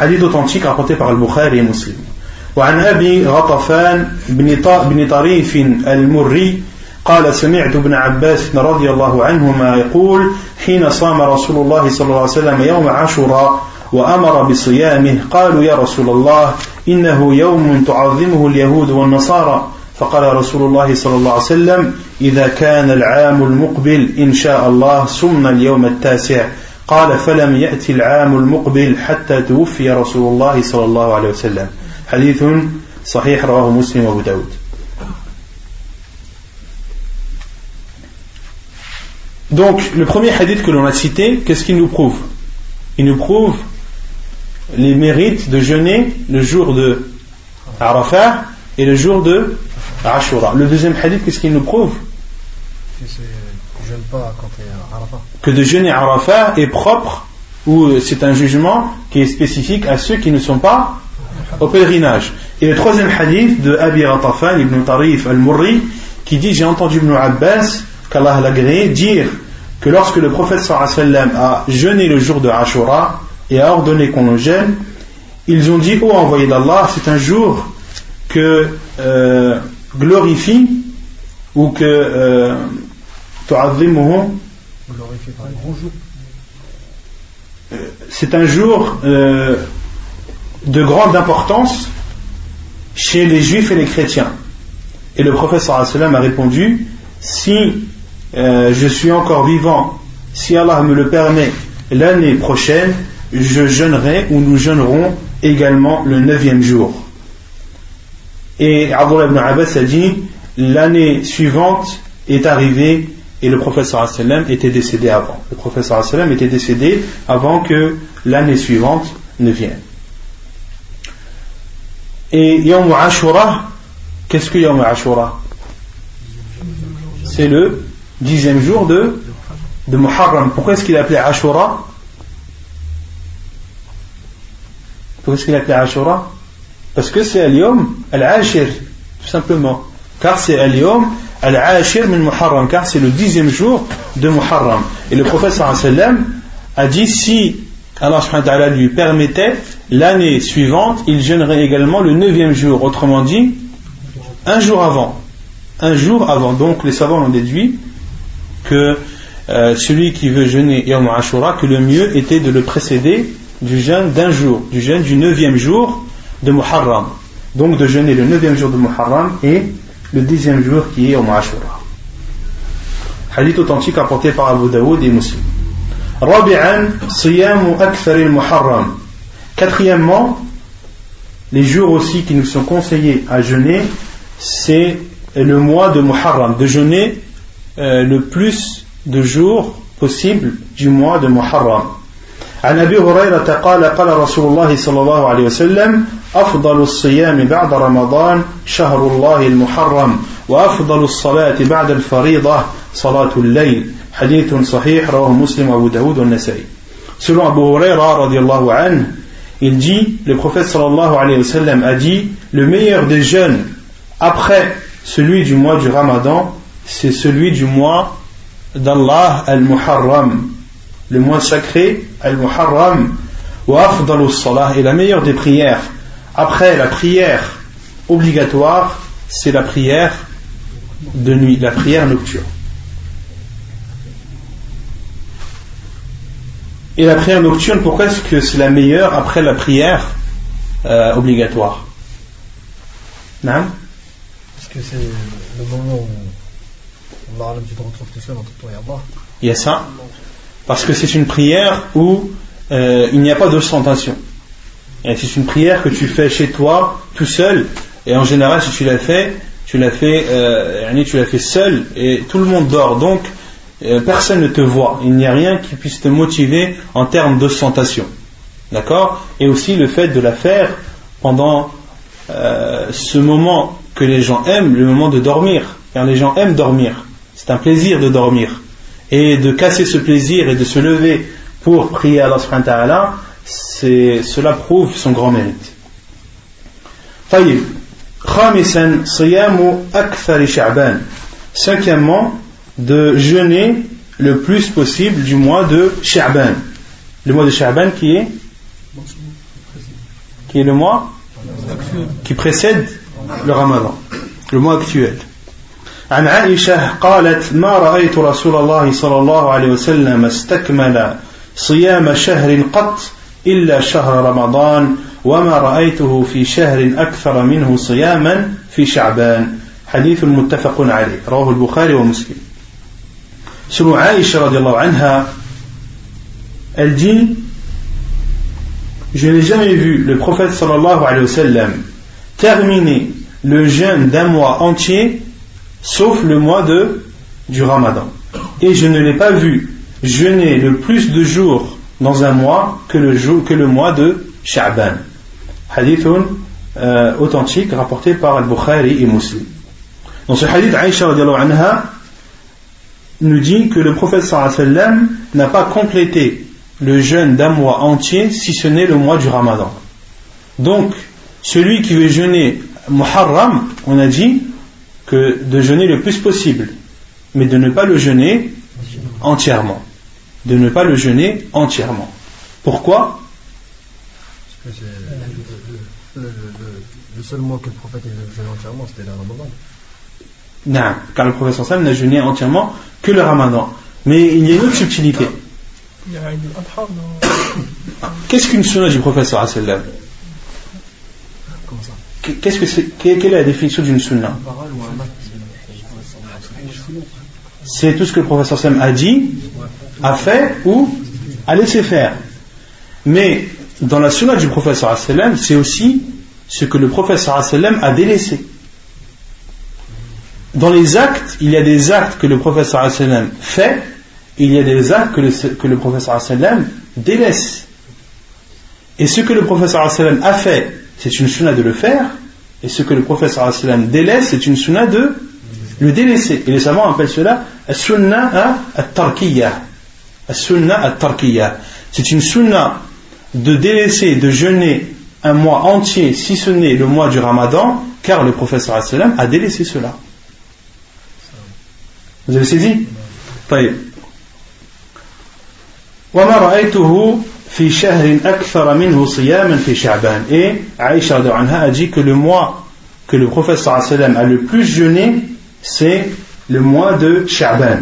Hadith authentique rapporté par Al-Bukhari et Muslim. وعن أبي غطفان بن طريف المري قال سمعت ابن عباس رضي الله عنهما يقول حين صام رسول الله صلى الله عليه وسلم يوم عاشوراء وأمر بصيامه قالوا يا رسول الله إنه يوم تعظمه اليهود والنصارى فقال رسول الله صلى الله عليه وسلم إذا كان العام المقبل إن شاء الله صمنا اليوم التاسع. قال فلم يأتي العام المقبل حتى توفي رسول الله صلى الله عليه وسلم. حديث صحيح رواه مسلم وأبو داود. Donc, le premier hadith que l'on a cité, qu'est-ce qu'il nous prouve? Il nous prouve les mérites de jeûner le jour de Arafah et le jour de Ashura. Le deuxième hadith, qu'est-ce qu'il nous prouve Que de jeûner Arafah est propre ou c'est un jugement qui est spécifique à ceux qui ne sont pas au pèlerinage. Et le troisième hadith de Abi Ratafan ibn Tarif al-Murri qui dit J'ai entendu Ibn Abbas, qu'Allah l'a dire que lorsque le prophète sallam a jeûné le jour de Ashura, et a ordonné qu'on le gêne, ils ont dit, ô oh, envoyé d'Allah, c'est un jour que euh, glorifie ou que euh, c'est un jour euh, de grande importance chez les juifs et les chrétiens. Et le prophète sallam a répondu Si euh, je suis encore vivant, si Allah me le permet, l'année prochaine, je jeûnerai ou nous jeûnerons également le neuvième jour. Et Abdullah ibn Abbas a dit L'année suivante est arrivée et le professeur sallam était décédé avant. Le professeur était décédé avant que l'année suivante ne vienne. Et Yom Ashura, qu'est-ce que Yom Ashura? C'est le dixième jour de, de Muharram. Pourquoi est-ce qu'il appelé Ashura? Pourquoi est-ce qu'il appelé Ashura? Parce que c'est Al-Yom Al-Ashir, tout simplement. Car c'est Al-Yom Al-Ashir min Muharram, car c'est le dixième jour de Muharram. Et le prophète a dit si Allah lui permettait, l'année suivante, il jeûnerait également le neuvième jour. Autrement dit, un jour avant. Un jour avant. Donc les savants ont déduit que euh, celui qui veut jeûner Yom Ashura, que le mieux était de le précéder du jeûne d'un jour, du jeûne du neuvième jour de Muharram. Donc de jeûner le neuvième jour de Muharram et le dixième jour qui est au Ashura. Hadith authentique apporté par Abu Daoud et Muslim. Quatrièmement, les jours aussi qui nous sont conseillés à jeûner, c'est le mois de Muharram, de jeûner euh, le plus de jours possible du mois de Muharram. عن ابي هريره قال قال رسول الله صلى الله عليه وسلم افضل الصيام بعد رمضان شهر الله المحرم وافضل الصلاه بعد الفريضه صلاه الليل حديث صحيح رواه مسلم وابو داود والنسائي selon Abu Huraira radiallahu anhu il dit le prophète sallallahu alayhi wa sallam a dit le meilleur des jeûnes après celui du mois du ramadan c'est celui du mois d'Allah al-Muharram le mois sacré, Al-Muharram, wa afdalu salah, et la meilleure des prières, après la prière obligatoire, c'est la prière de nuit, la prière nocturne. Et la prière nocturne, pourquoi est-ce que c'est la meilleure après la prière euh, obligatoire? Non Parce que c'est le moment où Allah, tu te retrouves tout seul entre toi et Allah. Il y a ça? Parce que c'est une prière où euh, il n'y a pas d'ostentation. C'est une prière que tu fais chez toi, tout seul, et en général, si tu l'as fait, tu l'as fait, euh, tu l'as fait seul, et tout le monde dort. Donc, euh, personne ne te voit. Il n'y a rien qui puisse te motiver en termes d'ostentation. D'accord? Et aussi le fait de la faire pendant ce moment que les gens aiment, le moment de dormir. Car les gens aiment dormir. C'est un plaisir de dormir et de casser ce plaisir et de se lever pour prier à Allah cela prouve son grand mérite. Cinquièmement, de jeûner le plus possible du mois de Sha'ban. Le mois de Sha'ban qui est qui est le mois qui précède le Ramadan, le mois actuel. عن عائشة قالت ما رأيت رسول الله صلى الله عليه وسلم استكمل صيام شهر قط إلا شهر رمضان وما رأيته في شهر أكثر منه صياما في شعبان حديث متفق عليه رواه البخاري ومسلم Selon Aïcha radiallahu anha, elle dit Je n'ai jamais vu le prophète sallallahu alayhi wa sallam terminer le jeûne d'un mois entier sauf le mois de, du ramadan. Et je ne l'ai pas vu jeûner le plus de jours dans un mois que le, mois de Sha'ban. Hadith euh, authentique rapporté par Al-Bukhari et Muslim. Dans ce hadith, Aïcha anha nous dit que le prophète sallam n'a pas complété le jeûne d'un mois entier si ce n'est le mois du ramadan. Donc, celui qui veut jeûner Muharram, on a dit, que de jeûner le plus possible, mais de ne pas le jeûner entièrement. De ne pas le jeûner entièrement. Pourquoi? Parce que le, le, seul mois que le prophète a jeûné entièrement, c'était le ramadan. Non, car le prophète n'a jeûné entièrement que le ramadan. Mais il y a une autre subtilité. (coughs) Qu'est-ce qu'une sunna du prophète sallam? Qu'est-ce que c'est Quelle est la définition d'une sunna? C'est tout ce que le prophète sallam a dit, a fait ou a laissé faire. Mais dans la sunna du prophète sallam, c'est aussi ce que le prophète sallam a délaissé. Dans les actes, il y a des actes que le prophète sallam fait il y a des actes que le, que le professeur délaisse. Et ce que le professeur sallam a fait, c'est une sunna de le faire, et ce que le professeur sallam délaisse, c'est une sunna de le délaisser. Et les savants appellent cela sunna at-tarkiyah. sunna at-tarkiyah. C'est une sunna de délaisser, de jeûner un mois entier, si ce n'est le mois du ramadan, car le prophète sallam a délaissé cela. Vous avez saisi? Et Aïcha a dit que le mois que le prophète sallam a le plus jeûné, c'est le mois de Sha'ban.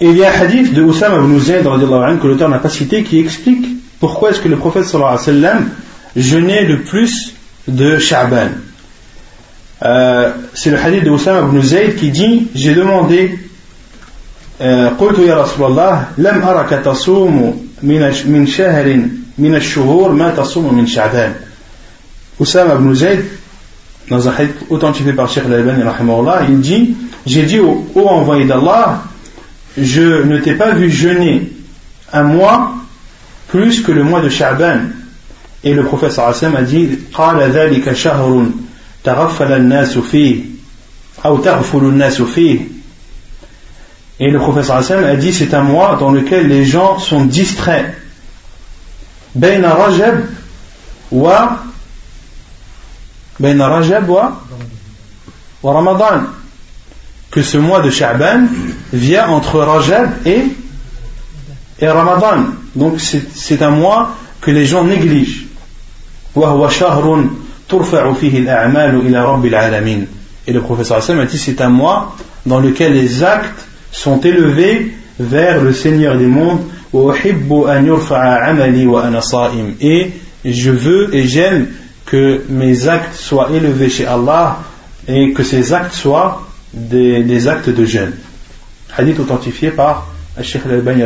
et il y a un hadith de Oussama ibn Zayd anhu, que l'auteur n'a pas cité qui explique pourquoi est-ce que le prophète sallam jeûnait le plus de Sha'ban euh, c'est le hadith de Oussama ibn Zayd qui dit j'ai demandé قلت يا رسول الله لم أرك تصوم من من شهر من الشهور ما تصوم من شعبان Oussama ibn Zayd dans un hadith authentifié par Cheikh Al-Albani il dit j'ai dit au, au envoyé d'Allah je ne t'ai pas vu jeûner un mois plus que le mois de Sha'ban et le prophète sallallahu a dit قال ذلك شهر تغفل الناس فيه أو تغفل الناس فيه Et le professeur Hassan a dit c'est un mois dans lequel les gens sont distraits. Ben Rajab wa Ben Rajab wa, wa Ramadan. Que ce mois de Sha'ban vient entre Rajab et, et Ramadan. Donc c'est un mois que les gens négligent. Et le professeur Hassan a dit c'est un mois dans lequel les actes sont élevés vers le Seigneur des mondes et je veux et j'aime que mes actes soient élevés chez Allah et que ces actes soient des, actes de jeûne. Hadith authentifié par Sheikh al-Albani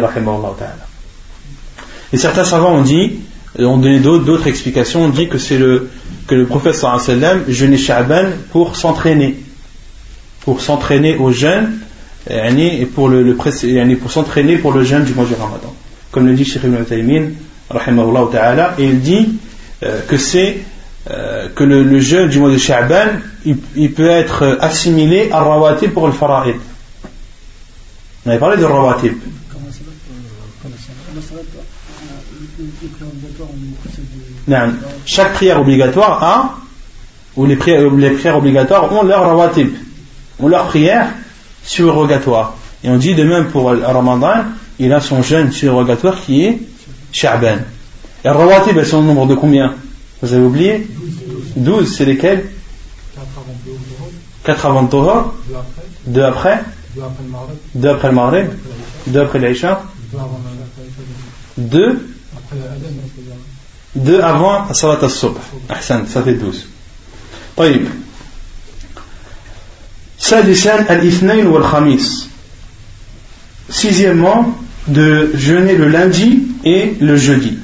Et certains savants ont dit, ont donné d'autres explications, ont dit que c'est le, que le prophète sallam jeûnait Sha'ban pour s'entraîner, pour s'entraîner au jeûne et pour, le, pour s'entraîner pour le jeûne du mois du Ramadan. Comme le dit Sheikh Ibn Taymin, et il dit euh, que c'est euh, que le, le, jeûne du mois de Sha'ban, il, il, peut être assimilé à rawatib pour le fara'id. On avait parlé de rawatib. Chaque prière obligatoire a, ou les prières, les prières obligatoires ont leur rawatib, ont leur prière surrogatoire. Et on dit de même pour le Ramadan, il a son jeûne surrogatoire qui est Sha'ban. Et Rawatib, elles sont au nombre de combien? Vous avez oublié 12, c'est lesquels 4 avant le Torah 2 après 2 après le Maghrib 2 après l'Aïcha 2 2 avant Salat al-Subh. Ahsan, ça fait 12. طيب سادسا الاثنين والخميس sixièmement de jeûner le lundi et le jeudi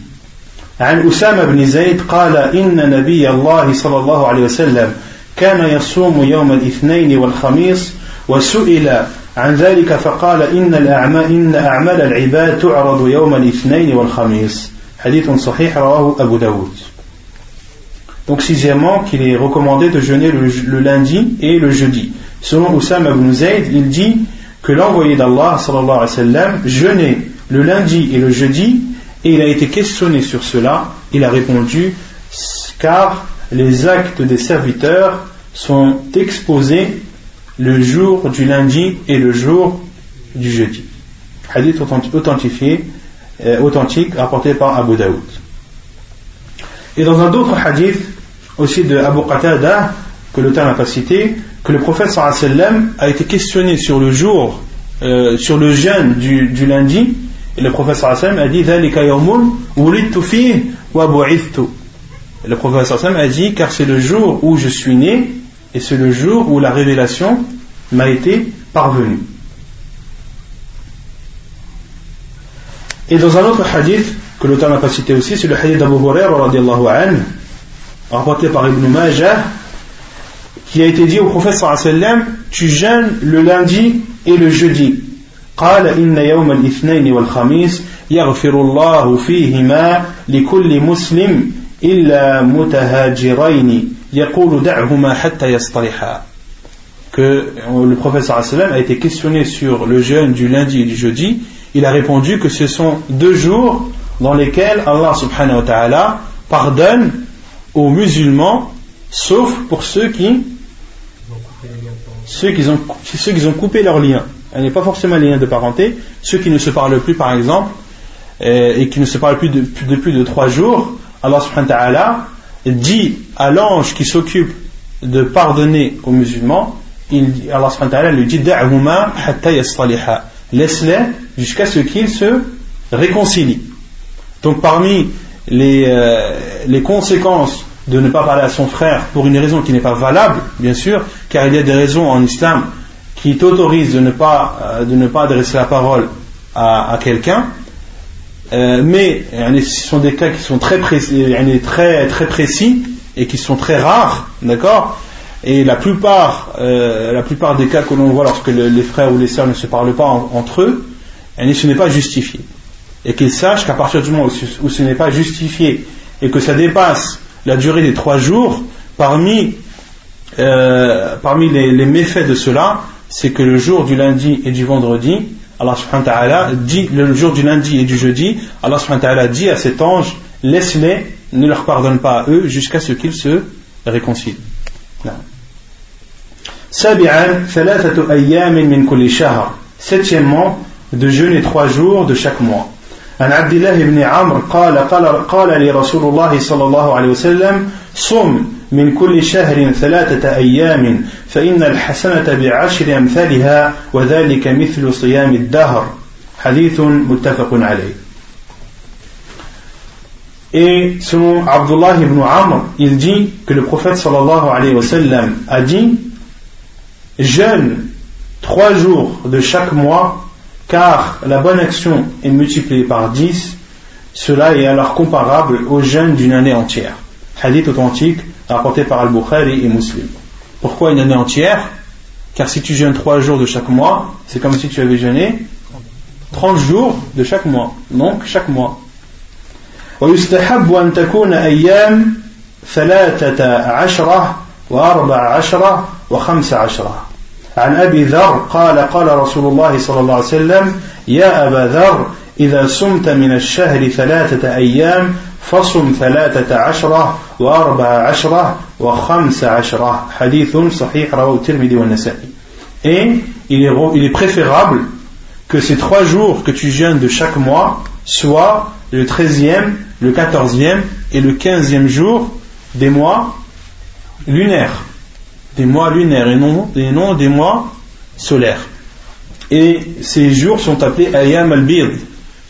عن أسامة بن زيد قال إن نبي الله صلى الله عليه وسلم كان يصوم يوم الاثنين والخميس وسئل عن ذلك فقال إن الأعمال, إن أعمال العباد تعرض يوم الاثنين والخميس حديث صحيح رواه أبو داود Donc sixièmement, qu'il est recommandé de jeûner le, le lundi et le jeudi. Selon Oussam ibn Zayd, il dit que l'envoyé d'Allah sallallahu alayhi wa sallam jeûnait le lundi et le jeudi et il a été questionné sur cela. Il a répondu car les actes des serviteurs sont exposés le jour du lundi et le jour du jeudi. Hadith authentifié, euh, authentique apporté par Abu Daoud. Et dans un autre hadith, aussi de Abu Qatada, que le n'a pas cité, que le prophète a été questionné sur le jour euh, sur le jeûne du lundi, et le prophète sallam a dit le prophète a dit car c'est le jour où je suis né et c'est le jour où la révélation m'a été parvenue. Et dans un autre hadith que l'auteur n'a pas cité aussi, c'est le hadith d'Abu Hurairah rapporté par Ibn Majah, qui a été dit au prophète tu jeûnes le lundi et le jeudi. قال إن يوم الاثنين والخميس يغفر الله فيهما لكل مسلم إلا متهاجرين يقول دعهما حتى يصطلحا que le prophète sallam a été questionné sur le jeûne du lundi et du jeudi il a répondu que ce sont deux jours dans lesquels Allah subhanahu wa ta'ala pardonne aux musulmans sauf pour ceux qui ceux qui ont, ceux qui ont coupé leurs liens elle n'est pas forcément lien de parenté ceux qui ne se parlent plus par exemple euh, et qui ne se parlent plus de, plus de trois jours Allah subhanahu wa ta'ala dit à l'ange qui s'occupe de pardonner aux musulmans il, Allah subhanahu wa ta'ala lui dit hatta laisse-les jusqu'à ce qu'ils se réconcilient. Donc parmi les, euh, les, conséquences de ne pas parler à son frère pour une raison qui n'est pas valable, bien sûr, car il y a des raisons en islam qui t'autorisent de, ne pas, euh, de ne pas adresser la parole à, quelqu'un, euh, mais ce sont des cas qui sont très précis, très, très précis et qui sont très rares, d'accord? Et la plupart, euh, la plupart des cas que l'on voit lorsque les frères ou les sœurs ne se parlent pas entre eux, ce n'est pas justifié. Et qu'ils sachent qu'à partir du moment où ce, n'est pas justifié et que ça dépasse la durée des trois jours, parmi, parmi les, méfaits de cela, c'est que le jour du lundi et du vendredi, Allah subhanahu wa ta'ala dit, le jour du lundi et du jeudi, Allah subhanahu wa ta'ala dit à cet ange, laisse-les, ne leur pardonne pas à eux jusqu'à ce qu'ils se réconcilient. Septièmement, de jeûner trois jours de chaque mois. عن عبد الله بن عمرو قال قال قال لي رسول الله صلى الله عليه وسلم صم من كل شهر ثلاثة أيام فإن الحسنة بعشر أمثالها وذلك مثل صيام الدهر. حديث متفق عليه. Et selon Abdullah ibn Amr, il dit que le prophète sallallahu alayhi wa sallam a dit Jeûne trois jours de chaque mois, car la bonne action est multipliée par dix, cela est alors comparable au jeûne d'une année entière. Hadith authentique rapporté par Al-Bukhari et Muslim. Pourquoi une année entière Car si tu jeûnes trois jours de chaque mois, c'est comme si tu avais jeûné 30 jours de chaque mois. Donc chaque mois. ويستحب أن تكون أيام ثلاثة عشرة وأربع عشرة وخمس عشرة عن أبي ذر قال قال رسول الله صلى الله عليه وسلم يا أبا ذر إذا صمت من الشهر ثلاثة أيام فصم ثلاثة عشرة وأربع عشرة وخمس عشرة حديث صحيح رواه الترمذي والنسائي Et il est, il est préférable que ces trois jours que tu jeûnes de chaque mois soient le 13e, le 14e et le 15e jour des mois lunaires des mois lunaires et non, des mois solaires. Et ces jours sont appelés ayam al-bird,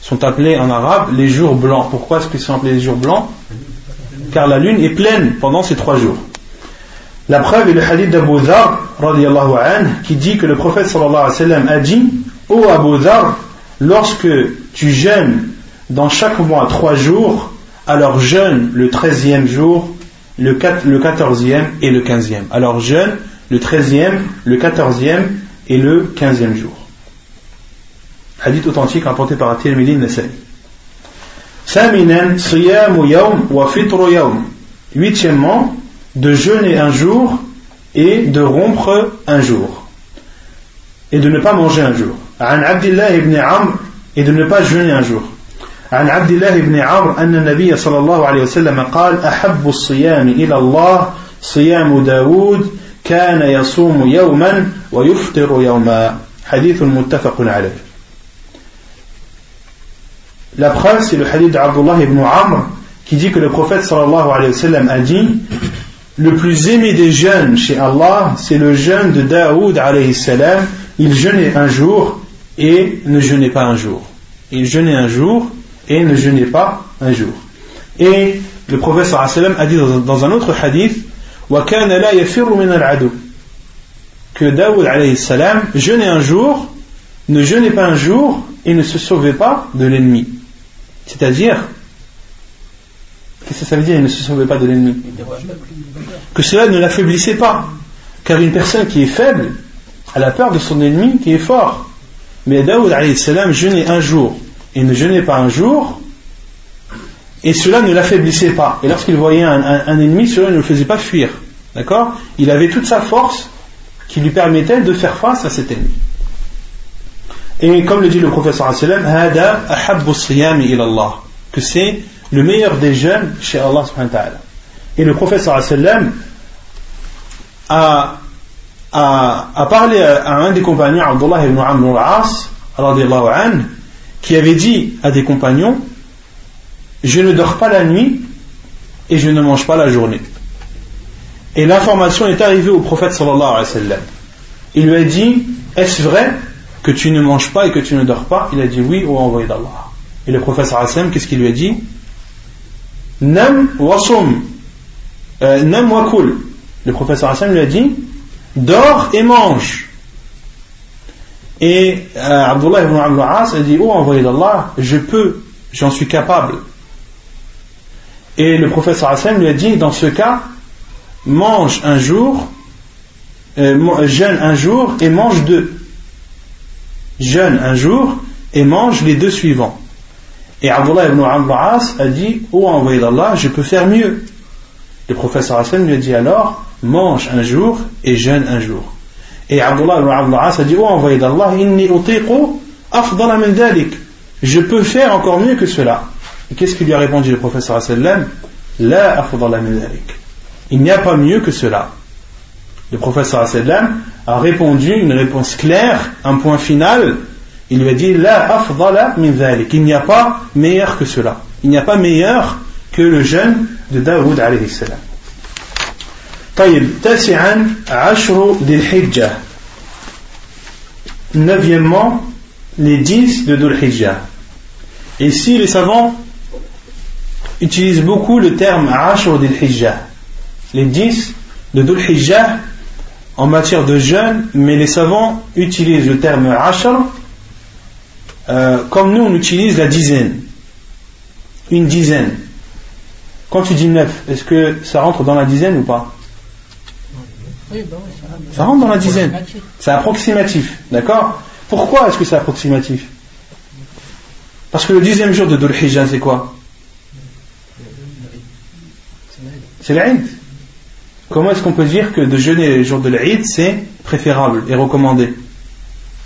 sont appelés en arabe les jours blancs. Pourquoi est-ce qu'ils sont appelés les jours blancs? Car la lune est pleine pendant ces trois jours. La preuve est le hadith d'Abu Dhar, qui dit que le prophète a dit Ô Abu Dhar, lorsque tu jeûnes dans chaque mois trois jours, alors jeûne le treizième jour le, 4, 14e et le 15e. Alors jeûne le 13e, le 14e et le 15e jour. Hadith authentique rapporté par Tirmidhi Nasai. Saminan siyamu yawm wa fitru yawm. Huitièmement, de jeûner un jour et de rompre un jour. Et de ne pas manger un jour. An Abdullah ibn Amr et de ne pas jeûner un jour. عن عبد الله بن عمرو أن النبي صلى الله عليه وسلم قال أحب الصيام إلى الله صيام داود كان يصوم يوما ويفطر يوما حديث متفق عليه La preuve, c'est le hadith d'Abdullah ibn Amr qui dit que le prophète sallallahu alayhi wa sallam a dit Le plus aimé des jeûnes chez Allah, c'est le jeûne de Daoud alayhi salam. Il jeûnait un jour et ne jeûnez pas un jour. Et jeûnez un jour et ne jeûnez pas un jour. Et le prophète a dit dans un autre hadith que Daoud jeûnait un jour, ne jeûnait pas un jour et ne se sauvait pas de l'ennemi. C'est-à-dire, qu'est-ce que ça veut dire il ne se sauvait pas de l'ennemi? Que cela ne l'affaiblissait pas. Car une personne qui est faible a la peur de son ennemi qui est fort. Mais Daoud jeûnait un jour et ne jeûnait pas un jour, et cela ne l'affaiblissait pas. Et lorsqu'il voyait un, ennemi, cela ne le faisait pas fuir. D'accord? Il avait toute sa force qui lui permettait de faire face à cet ennemi. Et comme le dit le professeur que c'est le meilleur des jeûnes chez Allah Et le professeur a, a, a parlé à un des compagnons, Abdullah ibn Amr al-As, qui avait dit à des compagnons Je ne dors pas la nuit et je ne mange pas la journée. Et l'information est arrivée au prophète sallallahu alayhi wa sallam. Il lui a dit Est-ce vrai que tu ne manges pas et que tu ne dors pas? Il a dit Oui, au envoyé d'Allah. Et le prophète sallallahu alayhi wa qu'est-ce qu'il lui a dit? Nam wasum, euh, nam wakul. Le prophète sallallahu alayhi wa sallam lui a dit Dors et mange. Et euh, Abdullah ibn Abdul a dit Oh envoyé d'Allah, je peux, j'en suis capable. Et le professeur Hassan lui a dit Dans ce cas, mange un jour, euh, jeûne un jour et mange deux. Jeûne un jour et mange les deux suivants. Et Abdullah ibn Abdul a dit Oh envoyé d'Allah, je peux faire mieux. Le professeur Hassan lui a dit alors Mange un jour et jeûne un jour. Et Abdullah a dit Oh envoyé d'Allah, inni afdala min dhalik. Je peux faire encore mieux que cela. Et qu'est-ce qu'il lui a répondu le professeur sallam? La afdala min dhalik. Il n'y a pas mieux que cela. Le professeur sallam a répondu une réponse claire, un point final. Il lui a dit La afdala min dhalik. Il n'y a pas meilleur que cela. Il n'y a pas meilleur que le jeûne de Daoud alayhi salam. طيب تاسعا عشر ذي الحجة neuvièmement les dix de Dhul Hijjah ici les savants utilisent beaucoup le terme Ashr Dhul Hijjah les dix de Dhul Hijjah en matière de jeûne mais les savants utilisent le terme Ashr euh, comme nous on utilise la dizaine une dizaine quand tu dis neuf est-ce que ça rentre dans la dizaine ou pas Ça rentre dans la dizaine. C'est approximatif. D'accord Pourquoi est-ce que c'est approximatif Parce que le dixième jour de Dhul Hijjah, c'est quoi C'est l'Aïd. Comment est-ce qu'on peut dire que de jeûner le jour de l'Aïd, c'est préférable et recommandé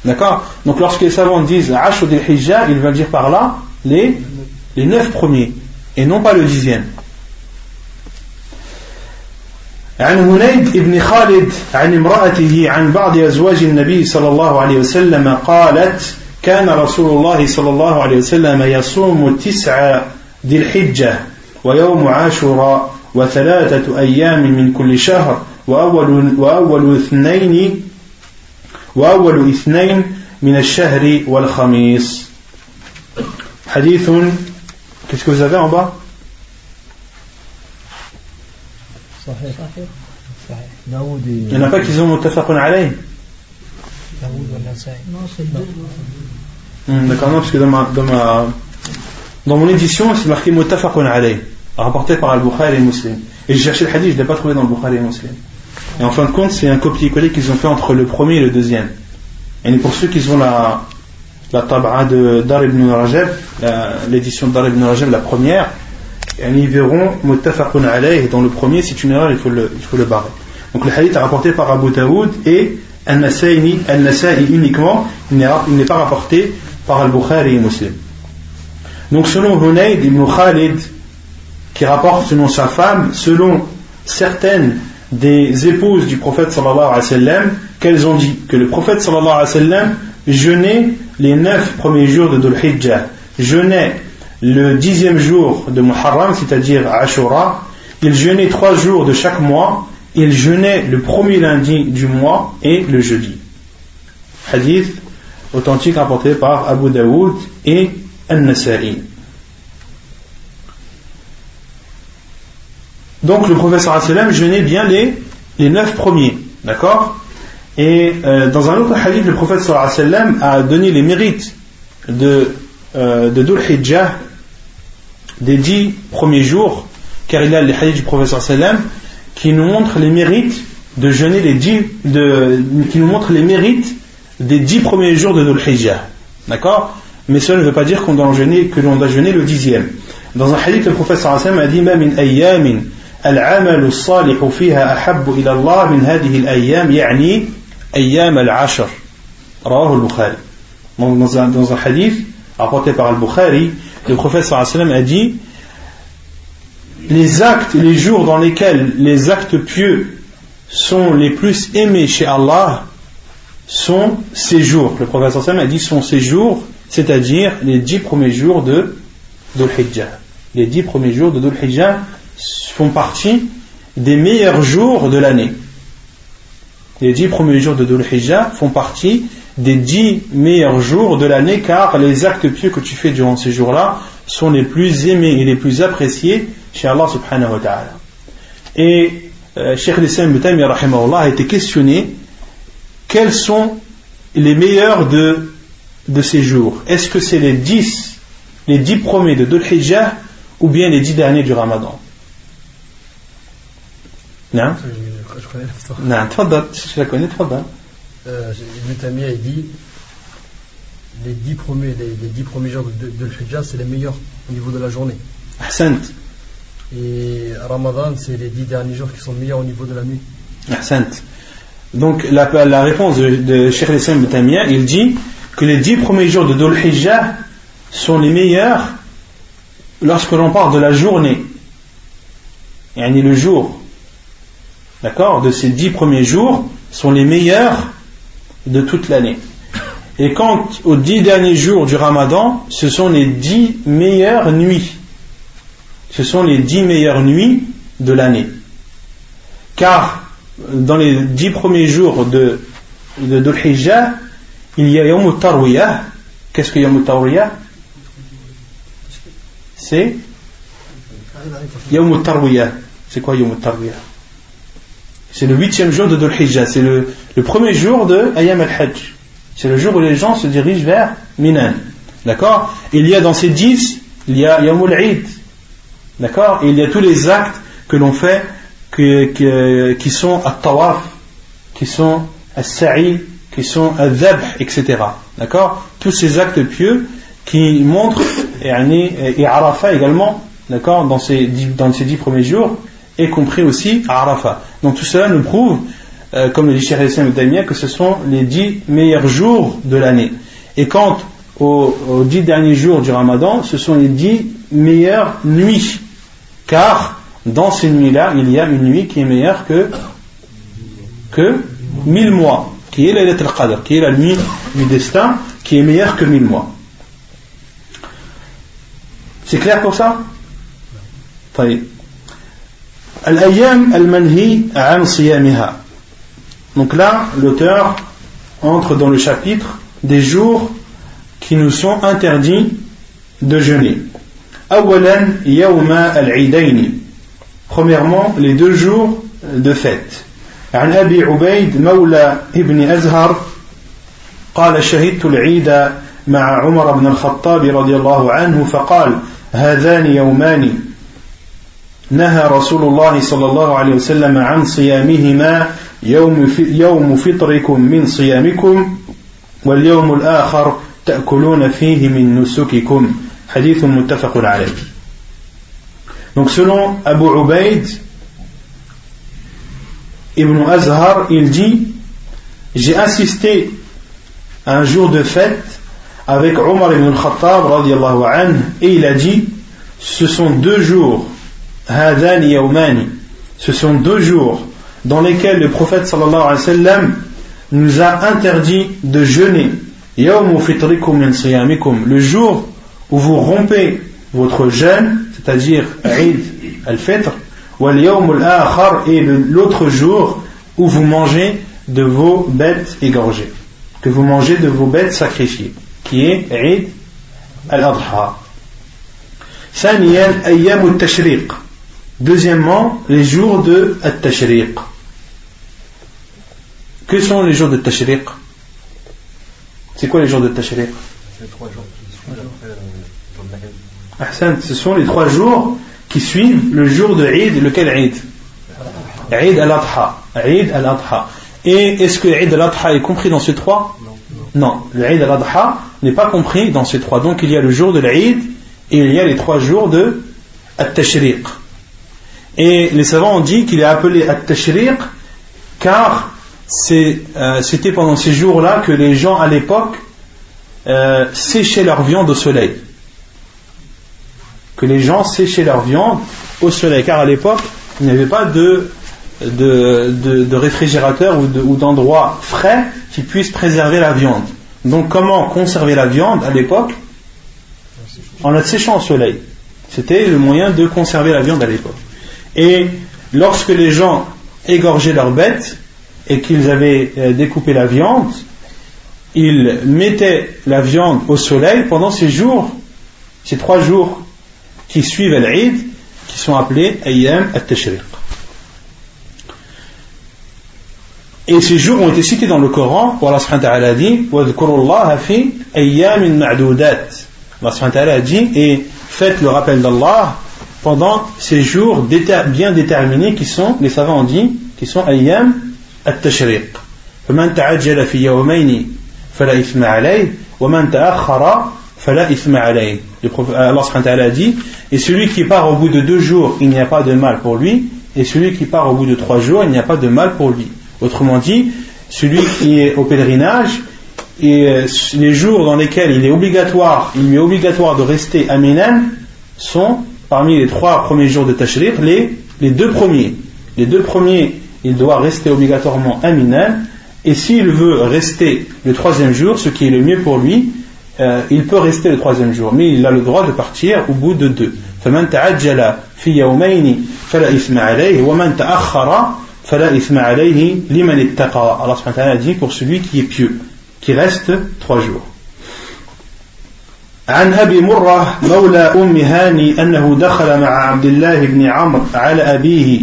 D'accord Donc lorsque les savants disent Ash Dhul Hijjah, ils veulent dire par là les, les neuf premiers et non pas le dixième. عن هنيد بن خالد عن امرأته عن بعض أزواج النبي صلى الله عليه وسلم قالت كان رسول الله صلى الله عليه وسلم يصوم تسع ذي الحجة ويوم عاشوراء وثلاثة أيام من كل شهر وأول, وأول اثنين وأول اثنين من الشهر والخميس. حديث en bas? Il n'y en a pas qui ont muttafaqun alayh hmm, D'accord, non, parce que dans, ma, dans, ma, dans mon édition, c'est marqué muttafaqun alayh, rapporté par Al-Bukhari et Muslim. Et j'ai cherché le hadith, je ne l'ai pas trouvé dans le Bukhari et Muslim. Et en fin de compte, c'est un copier-coller qu'ils ont fait entre le premier et le deuxième. Et pour ceux qui ont la, la tab'a de Dar ibn Rajab, l'édition de Dar ibn Rajab, la première, ils verront muttafaqun alayh dans le premier c'est une erreur il faut le, il faut le barrer. Donc le hadith est rapporté par Abu Daoud et Al-Nasai uniquement il n'est pas rapporté par Al-Bukhari et Muslim. Donc selon Hunayd ibn Khalid qui rapporte selon sa femme selon certaines des épouses du prophète sallallahu alayhi wa qu'elles ont dit que le prophète sallallahu alayhi wa sallam jeûnait les neuf premiers jours de Dhul Hijjah jeûnait le dixième jour de Muharram, c'est-à-dire Ashura, il jeûnait trois jours de chaque mois, il jeûnait le premier lundi du mois et le jeudi. Hadith authentique rapporté par Abu Daoud et An-Nasa'i. Donc le professeur jeûnait bien les, les neuf premiers, d'accord? Et euh, dans un autre hadith, le sallam a donné les mérites de, euh, de Dhul Hijjah des dix premiers jours, car il y a les hadiths du professeur sallam qui nous montrent les mérites de jeûner les dix, de, qui nous montrent les mérites des dix premiers jours de Dhul Hijjah, d'accord Mais cela ne veut pas dire qu'on doit jeûner, que l'on doit jeûner le dixième. Dans un hadith, le professeur sallam a dit, min ayyamin العمل الصالح فيها أحب إلى الله من هذه الأيام يعني أيام العشر رواه البخاري dans un, dans un hadith rapporté par Al-Bukhari le prophète a dit les actes, les jours dans lesquels les actes pieux sont les plus aimés chez Allah sont ces jours. Le prophète a dit sont ces jours, c'est-à-dire les dix premiers jours de Dhul Hijjah. Les dix premiers jours de Dhul Hijjah font partie des meilleurs jours de l'année. Les dix premiers jours de Dhul Hijjah font partie des dix meilleurs jours de l'année car les actes pieux que tu fais durant ces jours-là sont les plus aimés et les plus appréciés chez Allah subhanahu wa ta'ala. Et euh, Sheikh Lissan a été questionné quels sont les meilleurs de, de ces jours? Est-ce que c'est les dix, les dix premiers de Dhul Hijjah ou bien les dix derniers du Ramadan? Non? Je connais l'histoire. Non, je la connais, tfadal. Euh, dit les dix premiers, les, dix premiers jours de, de l'Hijjah, c'est les meilleurs au niveau de la journée. Ahsant. Et Ramadan, c'est les dix derniers jours qui sont meilleurs au niveau de la nuit. Ahsant. Donc la, la réponse de, de Sheikh Ibn il dit que les dix premiers jours de Dhul Hijjah sont les meilleurs lorsque l'on parle de la journée. Et le jour d'accord, de ces dix premiers jours sont les meilleurs de toute l'année. Et quant aux dix derniers jours du ramadan, ce sont les dix meilleures nuits. Ce sont les dix meilleures nuits de l'année. Car dans les dix premiers jours de, de, de il y a Yom Tarwiyah. Qu'est-ce que Yom Tarwiyah? C'est? Yom Tarwiyah. C'est quoi Yom Tarwiyah? C'est le huitième jour de Dhul Hijjah. C'est le, premier jour de Ayam al-Hajj. C'est le jour où les gens se dirigent vers Minan. D'accord? Il y a dans ces dix, il y a Yamul Eid. D'accord? Et il y a tous les actes que l'on fait qui sont à Tawaf, qui sont à Sa'i, qui sont à Dhabh, etc. D'accord? Tous ces actes pieux qui montrent, et, et également, d'accord, dans ces, dans ces dix premiers jours, y compris aussi à Arafat. Donc tout cela nous prouve, euh, comme le dit Cheikh Hassan que ce sont les dix meilleurs jours de l'année. Et quant aux, dix derniers jours du Ramadan, ce sont les dix meilleures nuits. Car dans ces nuits-là, il y a une nuit qui est meilleure que, que mille mois, qui est la al-Qadr, qui est la nuit du destin, qui est meilleure que mille mois. C'est clair pour ça? الأيام المنهي عن صيامها. Donc là l'auteur entre dans le chapitre des jours qui nous sont interdits de jeûner. أولا يوم العيدين. Premièrement les deux jours de fête. عن أبي عبيد مولى ابن أزهر قال شهدت العيد مع عمر بن الخطاب رضي الله عنه فقال هذان يومان نهى رسول الله صلى الله عليه وسلم عن صيامهما يوم, يوم فطركم من صيامكم واليوم الآخر تأكلون فيه من نسككم حديث متفق عليه Donc selon Abu Ubaid, Ibn Azhar, il dit J'ai assisté à un jour de fête avec Omar ibn radiallahu anhu et il a dit Ce sont deux jours ce sont deux jours dans lesquels le prophète nous a interdit de jeûner. Le jour où vous rompez votre jeûne, c'est-à-dire Eid al-Fitr, et l'autre jour où vous mangez de vos bêtes égorgées. que vous mangez de vos bêtes sacrifiées, qui est Eid al-Adha. Deuxièmement, les jours de At-Tashriq. Que sont les jours de Tashriq? C'est quoi les jours de Tashriq? Ce sont les trois jours qui suivent le jour de Eid, lequel Eid? Eid al-Adha. Eid al-Adha. Et est-ce que Eid al-Adha est compris dans ces trois? Non. non. al-Adha n'est pas compris dans ces trois. Donc il y a le jour de l'Eid et il y a les trois jours de At-Tashriq. Et les savants ont dit qu'il est appelé At-Tashriq car euh, c'était pendant ces jours-là que les gens à l'époque euh, séchaient leur viande au soleil. Que les gens séchaient leur viande au soleil. Car à l'époque, il n'y avait pas de, de, réfrigérateur ou d'endroit frais qui puisse préserver la viande. Donc comment conserver la viande à l'époque? En la séchant au soleil. C'était le moyen de conserver la viande à l'époque. Et lorsque les gens égorgeaient leurs bêtes et qu'ils avaient euh, découpé la viande, ils mettaient la viande au soleil pendant ces jours, ces trois jours qui suivent l'Eid, qui sont appelés Ayyam al-Tashriq. Et ces jours ont été cités dans le Coran, où Allah a dit Allah a dit Et faites le rappel d'Allah pendant ces jours bien déterminés qui sont, les savants ont dit, qui sont ayyam at-tashriq. فمن تعجل في يومين فلا إثم عليه ومن تأخر فلا إثم عليه. Allah subhanahu a dit et celui qui part au bout de deux jours, il n'y a pas de mal pour lui, et celui qui part au bout de trois jours, il n'y a pas de mal pour lui. Autrement dit, celui qui est au pèlerinage, et euh, les jours dans lesquels il est obligatoire, il lui est obligatoire de rester à Minan sont parmi les trois premiers jours de Tashriq, les, les deux premiers. Les deux premiers, il doit rester obligatoirement à Minan, et s'il veut rester le troisième jour, ce qui est le mieux pour lui, euh, il peut rester le troisième jour, mais il a le droit de partir au bout de deux. فمن تعجل في يومين فلا إثم عليه ومن تأخر فلا إثم عليه لمن اتقى Allah subhanahu wa ta'ala dit pour celui qui est pieux qui reste trois jours عن أبي مرة مولى أم هاني أنه دخل مع عبد الله بن عمرو على أبيه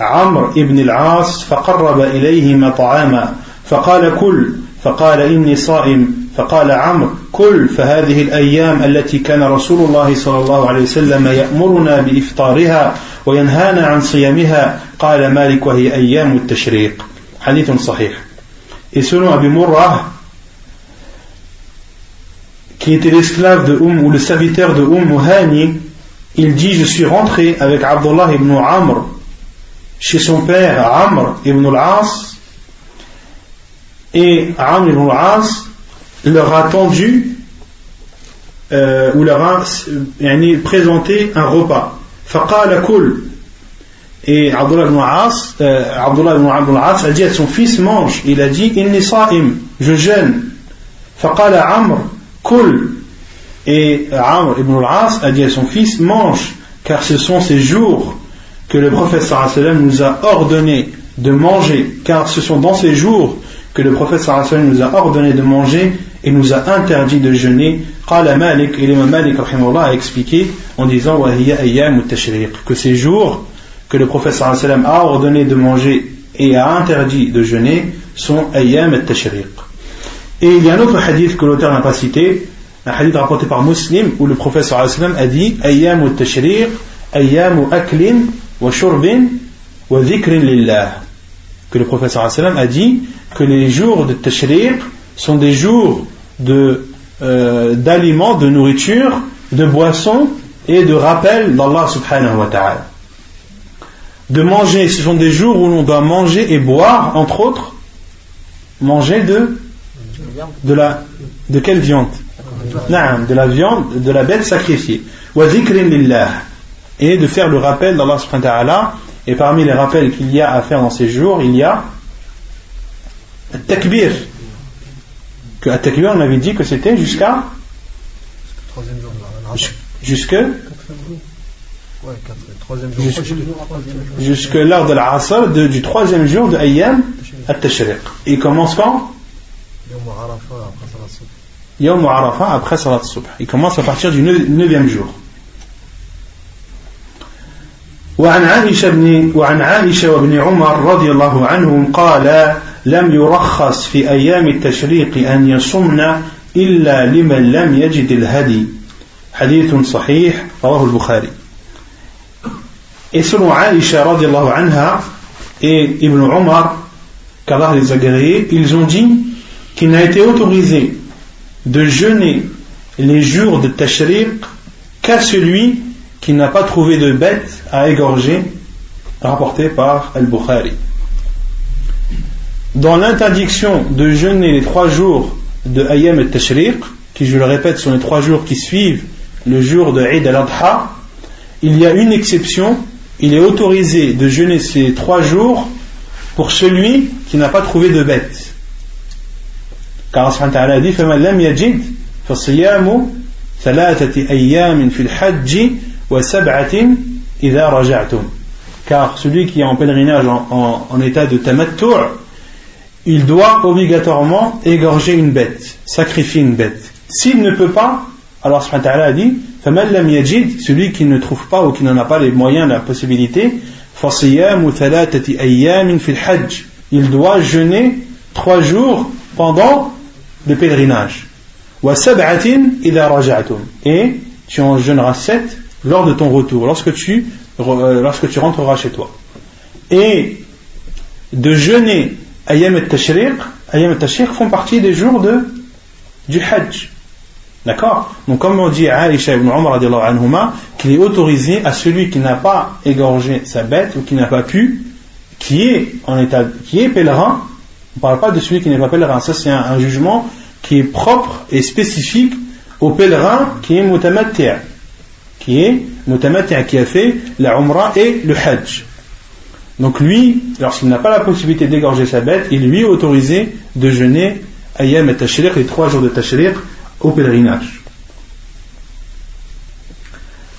عمرو بن العاص فقرب إليهما طعاما فقال كل فقال إني صائم فقال عمرو كل فهذه الأيام التي كان رسول الله صلى الله عليه وسلم يأمرنا بإفطارها وينهانا عن صيامها قال مالك وهي أيام التشريق. حديث صحيح. Et selon Abu qui était l'esclave de Umm ou le serviteur de Umm Hani, il dit Je suis rentré avec Abdullah ibn Amr chez son père Amr ibn al-As et Amr ibn al-As leur a tendu euh, ou leur a présenté un repas. Faqala kul. Et Abdullah ibn As, euh, Abdullah ibn al-As a dit à son fils mange. Il a dit Inni sa'im, je jeûne. Faqala Amr Et Amr ibn al-As a dit à son fils Mange, car ce sont ces jours que le prophète sallam nous a ordonné de manger, car ce sont dans ces jours que le prophète sallam nous a ordonné de manger et nous a interdit de jeûner. Qala et a expliqué en disant que ces jours que le prophète a ordonné de manger et a interdit de jeûner sont ayyam al-tashriq. Et il y a un autre hadith que l'auteur n'a pas cité, un hadith rapporté par Muslim, où le professeur a dit Ayyamu tashriq, ayyamu aklin, wa shurbin, wa dhikrin lillah. Que le professeur a dit que les jours de tashriq sont des jours de, euh, d'aliments, de nourriture, de boissons et de rappel d'Allah subhanahu wa ta'ala. De manger, ce sont des jours où l'on doit manger et boire, entre autres, manger de de la de quelle viande? De la viande de la bête sacrifiée. Et de faire le rappel d'Allah subhanahu wa ta'ala. Et parmi les rappels qu'il y a à faire dans ces jours il y a takbir que à takbir on avait dit que c'était jusqu'à jusque jusque l'heure de la du troisième jour de Ayyam at-Tashriq. Il commence quand? يوم عرفة بعد صلاة الصبح. يكمس على partir du 9 jour. وعن عائشة بن وعن عائشة وابن عمر رضي الله عنهم قال لم يرخص في أيام التشريق أن يصمنا إلا لمن لم يجد الهدي. حديث صحيح رواه البخاري. اسم عائشة رضي الله عنها et عمر Omar, qu'Allah les ils ont dit qu'il n'a été autorisé de jeûner les jours de Tashriq qu'à celui qui n'a pas trouvé de bête à égorger, rapporté par Al-Bukhari. Dans l'interdiction de jeûner les trois jours de Ayam et Tashriq, qui je le répète sont les trois jours qui suivent le jour de Eid al-Adha, il y a une exception, il est autorisé de jeûner ces trois jours pour celui qui n'a pas trouvé de bête. Car Allah a dit فَمَنْ لَمْ يَجِدْ فَصِيَامُ ثَلَاثَةِ أَيَّامٍ فِي الْحَجِّ وَسَبْعَةٍ إِذَا رَجَعْتُمْ Car celui qui est en pèlerinage en, en, en état de tamattu' il doit obligatoirement égorger une bête, sacrifier une bête. S'il ne peut pas, alors Allah a dit فَمَنْ لَمْ يَجِدْ celui qui ne trouve pas ou qui n'en a pas les moyens, la possibilité فَصِيَامُ ثَلَاثَةِ أَيَّامٍ فِي الْحَجِّ il doit jeûner trois jours pendant le pèlerinage. Et tu en jeûneras sept lors de ton retour, lorsque tu, euh, lorsque tu rentreras chez toi. Et de jeûner Ayam et Tashriq, Ayam et Tashriq font partie des jours de, du Hajj. D'accord? Donc, comme on dit à Aisha ibn Umar qu'il est autorisé à celui qui n'a pas égorgé sa bête ou qui n'a pas pu qui est en état, qui est pèlerin, on ne parle pas de celui qui n'est pas pèlerin. Ça, c'est un, jugement qui est propre et spécifique au pèlerin qui est mutamatti', qui est mutamatti', qui a fait la umrah et le hajj. Donc lui, lorsqu'il n'a pas la possibilité d'égorger sa bête, il lui est autorisé de jeûner ayam et tashriq, les trois jours de tashriq, au pèlerinage.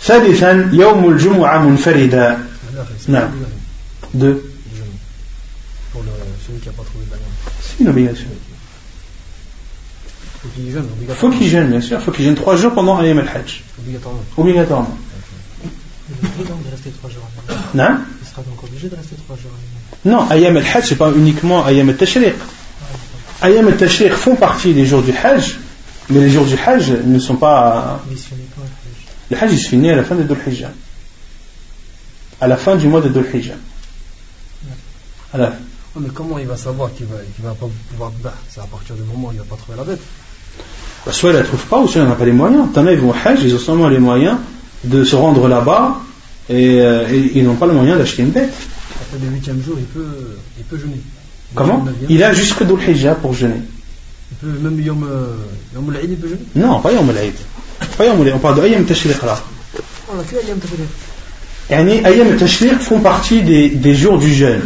ثالثا يوم الجمعة منفردا نعم deux une obligation. Faut qu'il jeûne, Faut qu'il jeûne, bien sûr. Faut qu'il jeûne trois jours pendant Ayam al-Hajj. Obligatoirement. Obligatoirement. Il est obligé de rester trois jours Non Il sera donc obligé de rester trois jours Non, Ayam al-Hajj, c'est pas uniquement Ayam al-Tashriq. Ayam al-Tashriq font partie des jours du Hajj, mais les jours du Hajj ne sont pas. Le Hajj se finit à la fin de Dhul Hijjah. À la fin du mois de Dhul Hijjah. Mais comment il va savoir qu'il va, va pas pouvoir battre C'est à partir du moment où il va pas trouver la bête. Bah, soit il ne la trouve pas, ou soit il n'a pas les moyens. T'en as, ils vont au Hajj, ils ont seulement les moyens de se rendre là-bas et, euh, ils n'ont pas le moyen d'acheter une bête. Après le huitième jour, il peut, il peut jeûner. Comment Il a jusque Dhul Hijjah pour jeûner. Il peut même Yom, euh, Yom il peut jeûner? Non, pas Yom al Pas Yom on parle de Ayam Tashriq là. On a fait Ayam Tashriq? Ayam Tashriq font partie des, des jours du jeûne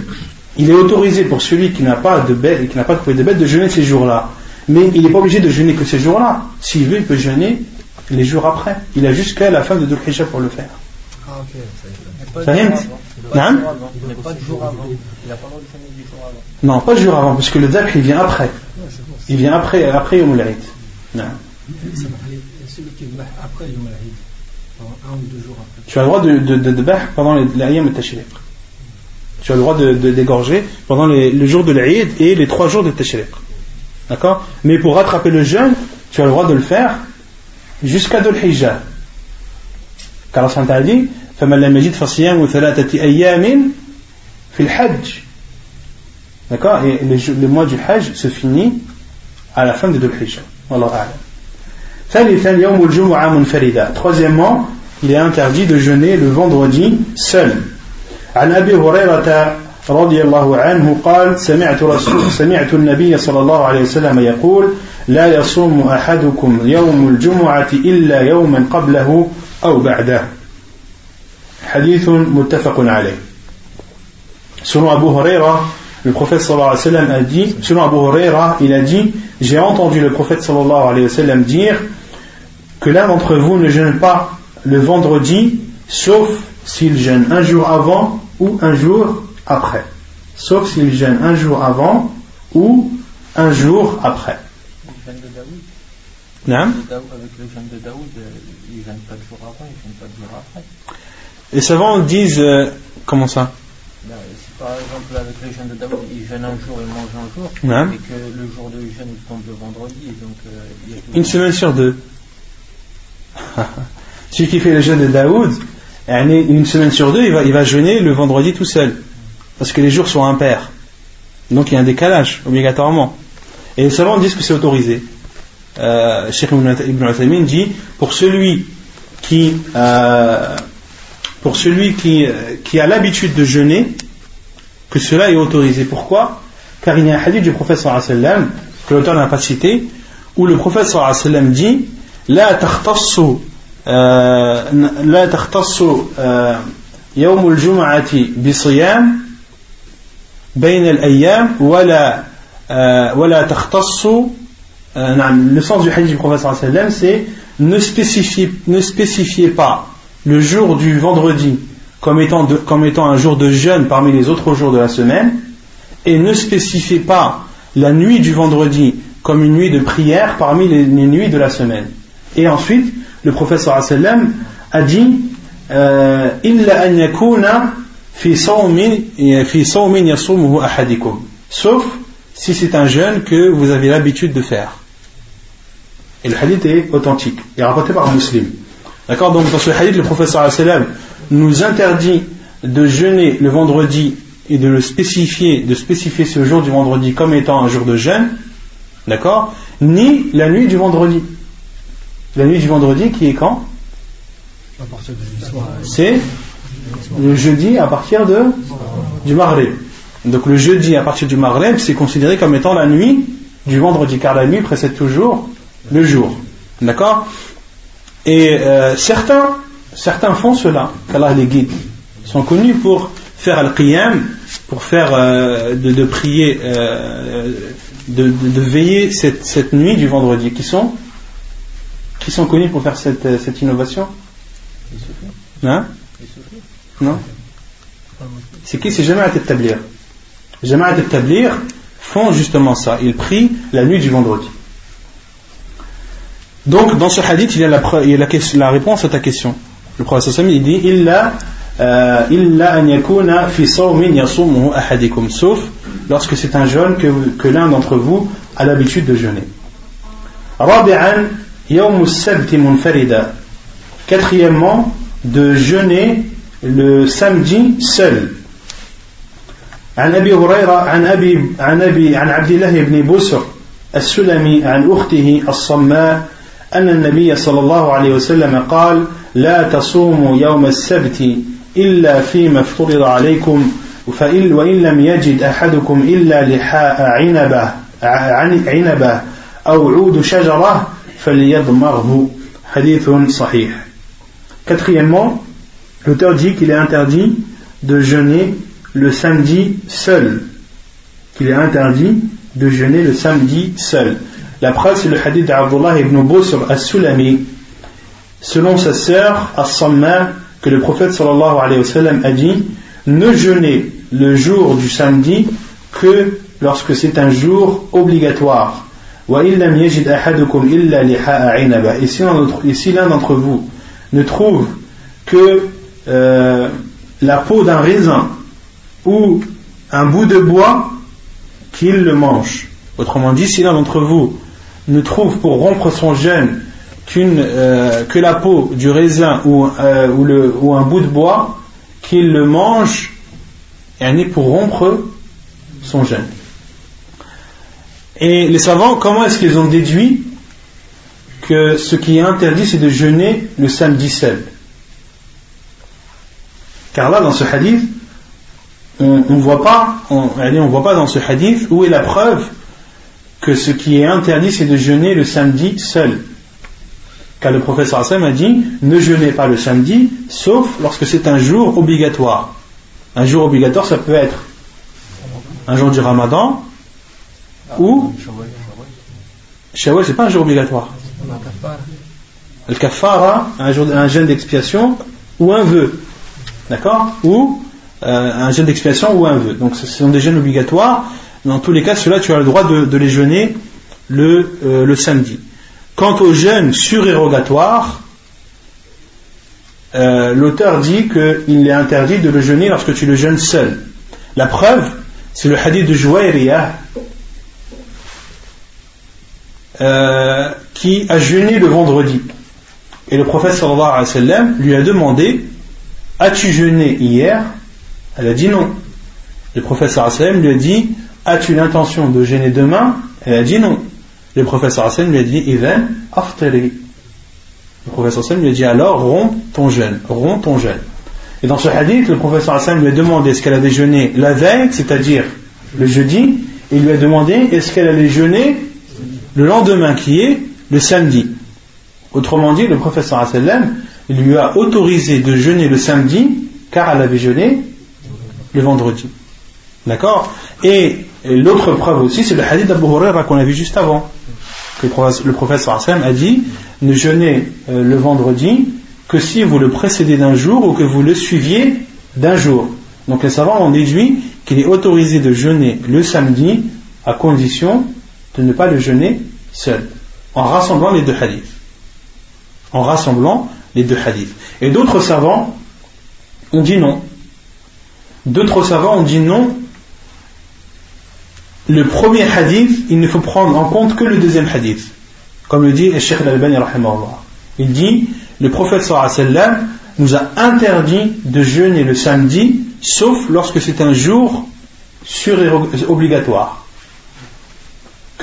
il est autorisé pour celui qui n'a pas de bête et qui n'a pas trouvé de bête de jeûner ces jours-là. Mais il n'est pas obligé de jeûner que ces jours-là. S'il veut, il peut jeûner les jours après. Il a jusqu'à la fin de Dhul pour le faire. Ah, ok. Ça y est Il n'a pas de jour avant. Il n'a pas le droit de du jour avant. Non, pas le jour avant, parce que le Dhul il vient après. Il vient après, après Yom al Non. Celui qui après Yom un ou deux jours après. Tu as le droit de, de, de, de pendant l'ayam et tashriq tu as le droit de, dégorger pendant le jour de l'Aïd et les trois jours de Tashriq. D'accord Mais pour rattraper le jeûne, tu as le droit de le faire jusqu'à Dhul Hijjah. Car Allah a dit فَمَنْ لَمْ يَجِدْ فَصِيَامُ ثَلَاثَةِ أَيَّامٍ فِي الْحَجِّ D'accord Et le, mois du Hajj se finit à la fin de Dhul Hijjah. Wallahu a'lam. ثالثا يوم الجمعة منفردا. Troisièmement, il est interdit de jeûner le vendredi seul. عن أبي هريرة رضي الله عنه قال سمعت رسول سمعت النبي صلى الله عليه وسلم يقول لا يصوم أحدكم يوم الجمعة إلا يوما قبله أو بعده حديث متفق عليه Selon Abu Huraira, le prophète sallallahu alayhi wa sallam a dit, selon Abu Huraira, il a dit, j'ai entendu le prophète sallallahu alayhi wa sallam dire que l'un d'entre vous ne jeûne pas le vendredi, sauf s'il jeûne un jour avant ou un jour après. Sauf s'il gêne un jour avant ou un jour après. jeûne de Daoud avec le jeûne de Daoud, il ne jeûne pas de jour avant, il ne jeûne pas de jour après. Les savants disent. Euh, comment ça? Ben, Si par exemple avec le jeûne de Daoud, il jeûne un jour et mange un jour, et que le jour de jeûne il tombe le vendredi, donc. Euh, Une semaine sur deux. (laughs) Celui qui fait le jeûne de Daoud, une semaine sur deux, il va, jeûner le vendredi tout seul. Parce que les jours sont impairs. Donc il y a un décalage, obligatoirement. Et seulement disent que c'est autorisé. Euh, Cheikh Ibn Uthaymin dit pour celui euh, euh, qui, a l'habitude de jeûner, que cela est autorisé. Pourquoi? Car il y a un hadith du professeur sallam que l'auteur n'a pas cité, où le professeur sallam dit La لا تختص يوم الجمعة بصيام بين الأيام ولا ولا تختص euh, le sens du hadith du prophète c'est ne spécifiez, ne spécifiez pas le jour du vendredi comme étant, comme étant un jour de jeûne parmi les autres jours de la semaine et ne spécifiez pas la nuit du vendredi comme une nuit de prière parmi les, nuits de la semaine. Et ensuite, le prophète sallam a dit euh, Sauf si c'est un jeûne que vous avez l'habitude de faire. Et le hadith est authentique. Est rapporté par un musulman. D'accord? Donc dans ce hadith, le professeur nous interdit de jeûner le vendredi et de le spécifier, de spécifier ce jour du vendredi comme étant un jour de jeûne. D'accord? Ni la nuit du vendredi. La nuit du vendredi qui est quand C'est le jeudi à partir de, du Maghreb. Donc le jeudi à partir du Maghreb, c'est considéré comme étant la nuit du vendredi, car la nuit précède toujours le jour. D'accord? Et euh, certains, certains font cela, qu'Allah les guide. Ils sont connus pour faire al-qiyam, pour faire euh, de, prier, euh, de, veiller cette, cette, nuit du vendredi. Qui sont qui sont connus pour faire cette, euh, innovation hein Non C'est qui C'est Jama'at al-Tablir. Jama'at al-Tablir font justement ça. Ils prient la nuit du vendredi. Donc, dans ce hadith, il y a la, il y a la, la réponse à ta question. Le prophète il dit Illa, euh, illa an yakuna fi yasumuhu ahadikum. Sauf lorsque c'est un jeûne que, que l'un d'entre vous a l'habitude de jeûner. Quatrièmement de jeûner le samedi seul. عن أبي هريرة عن أبي عن أبي عن عبد الله بن بسر السلمي عن أخته الصماء أن النبي صلى الله عليه وسلم قال لا تصوموا يوم السبت إلا فيما افترض عليكم فإن وإن لم يجد أحدكم إلا لحاء عنبة عنبة أو عود شجرة فليضمره حديث صحيح Quatrièmement, l'auteur dit qu'il est interdit de jeûner le samedi seul. Qu'il est interdit de jeûner le samedi seul. La preuve, c'est le hadith d'Abdullah ibn Busr al-Sulami, selon sa sœur As-Samma, que le prophète sallallahu alayhi wa sallam a dit Ne jeûnez le jour du samedi que lorsque c'est un jour obligatoire. Et si l'un d'entre vous ne trouve que euh, la peau d'un raisin ou un bout de bois, qu'il le mange. Autrement dit, si l'un d'entre vous ne trouve pour rompre son jeûne euh, que la peau du raisin ou, euh, ou, un bout de bois, qu'il le mange et pour rompre son jeûne. Et les savants, comment est-ce qu'ils ont déduit que ce qui est interdit, c'est de jeûner le samedi seul Car là, dans ce hadith, on ne voit pas, on, on voit pas dans ce hadith où est la preuve que ce qui est interdit, c'est de jeûner le samedi seul. Car le professeur Hassan a dit ne jeûnez pas le samedi, sauf lorsque c'est un jour obligatoire. Un jour obligatoire, ça peut être un jour du ramadan ou. Shawwal, c'est pas un jour obligatoire. Le kafara, un, jour, un jeûne d'expiation ou un vœu. D'accord? Ou euh, un jeûne d'expiation ou un vœu. Donc ce sont des jeûnes obligatoires dans tous les cas, ceux-là, tu as le droit de, les jeûner le, euh, le samedi. Quant au jeûne surérogatoire, euh, l'auteur dit qu'il est interdit de le jeûner lorsque tu le jeûnes seul. La preuve, c'est le hadith de Jouairiya euh, qui a jeûné le vendredi. Et le prophète sallallahu lui a demandé As-tu jeûné hier? Elle a dit non. Le prophète sallallahu lui a dit As-tu l'intention de jeûner demain? Elle a dit non. Le prophète sallallahu lui a dit Ivan aftari. Le prophète sallallahu lui a dit alors romps ton jeûne, romps ton jeûne. Et dans ce hadith, le prophète sallallahu lui a demandé est-ce qu'elle avait jeûné la veille, c'est-à-dire le jeudi, et il lui a demandé est-ce qu'elle allait jeûner le lendemain qui est le samedi. Autrement dit, le professeur sallam lui a autorisé de jeûner le samedi car elle avait jeûné le vendredi. D'accord? Et, l'autre preuve aussi, c'est le hadith d'Abu Huraira qu'on a vu juste avant. Que le professeur sallam a dit ne jeûnez euh, le vendredi que si vous le précédez d'un jour ou que vous le suiviez d'un jour. Donc les savants ont déduit qu'il est autorisé de jeûner le samedi à condition de ne pas le jeûner seul, en rassemblant les deux hadiths. En rassemblant les deux hadiths. Et d'autres savants ont dit non. D'autres savants ont dit non. Le premier hadith, il ne faut prendre en compte que le deuxième hadith. Comme le dit le Cheikh al-Albani, il dit le prophète sallam nous a interdit de jeûner le samedi, sauf lorsque c'est un jour obligatoire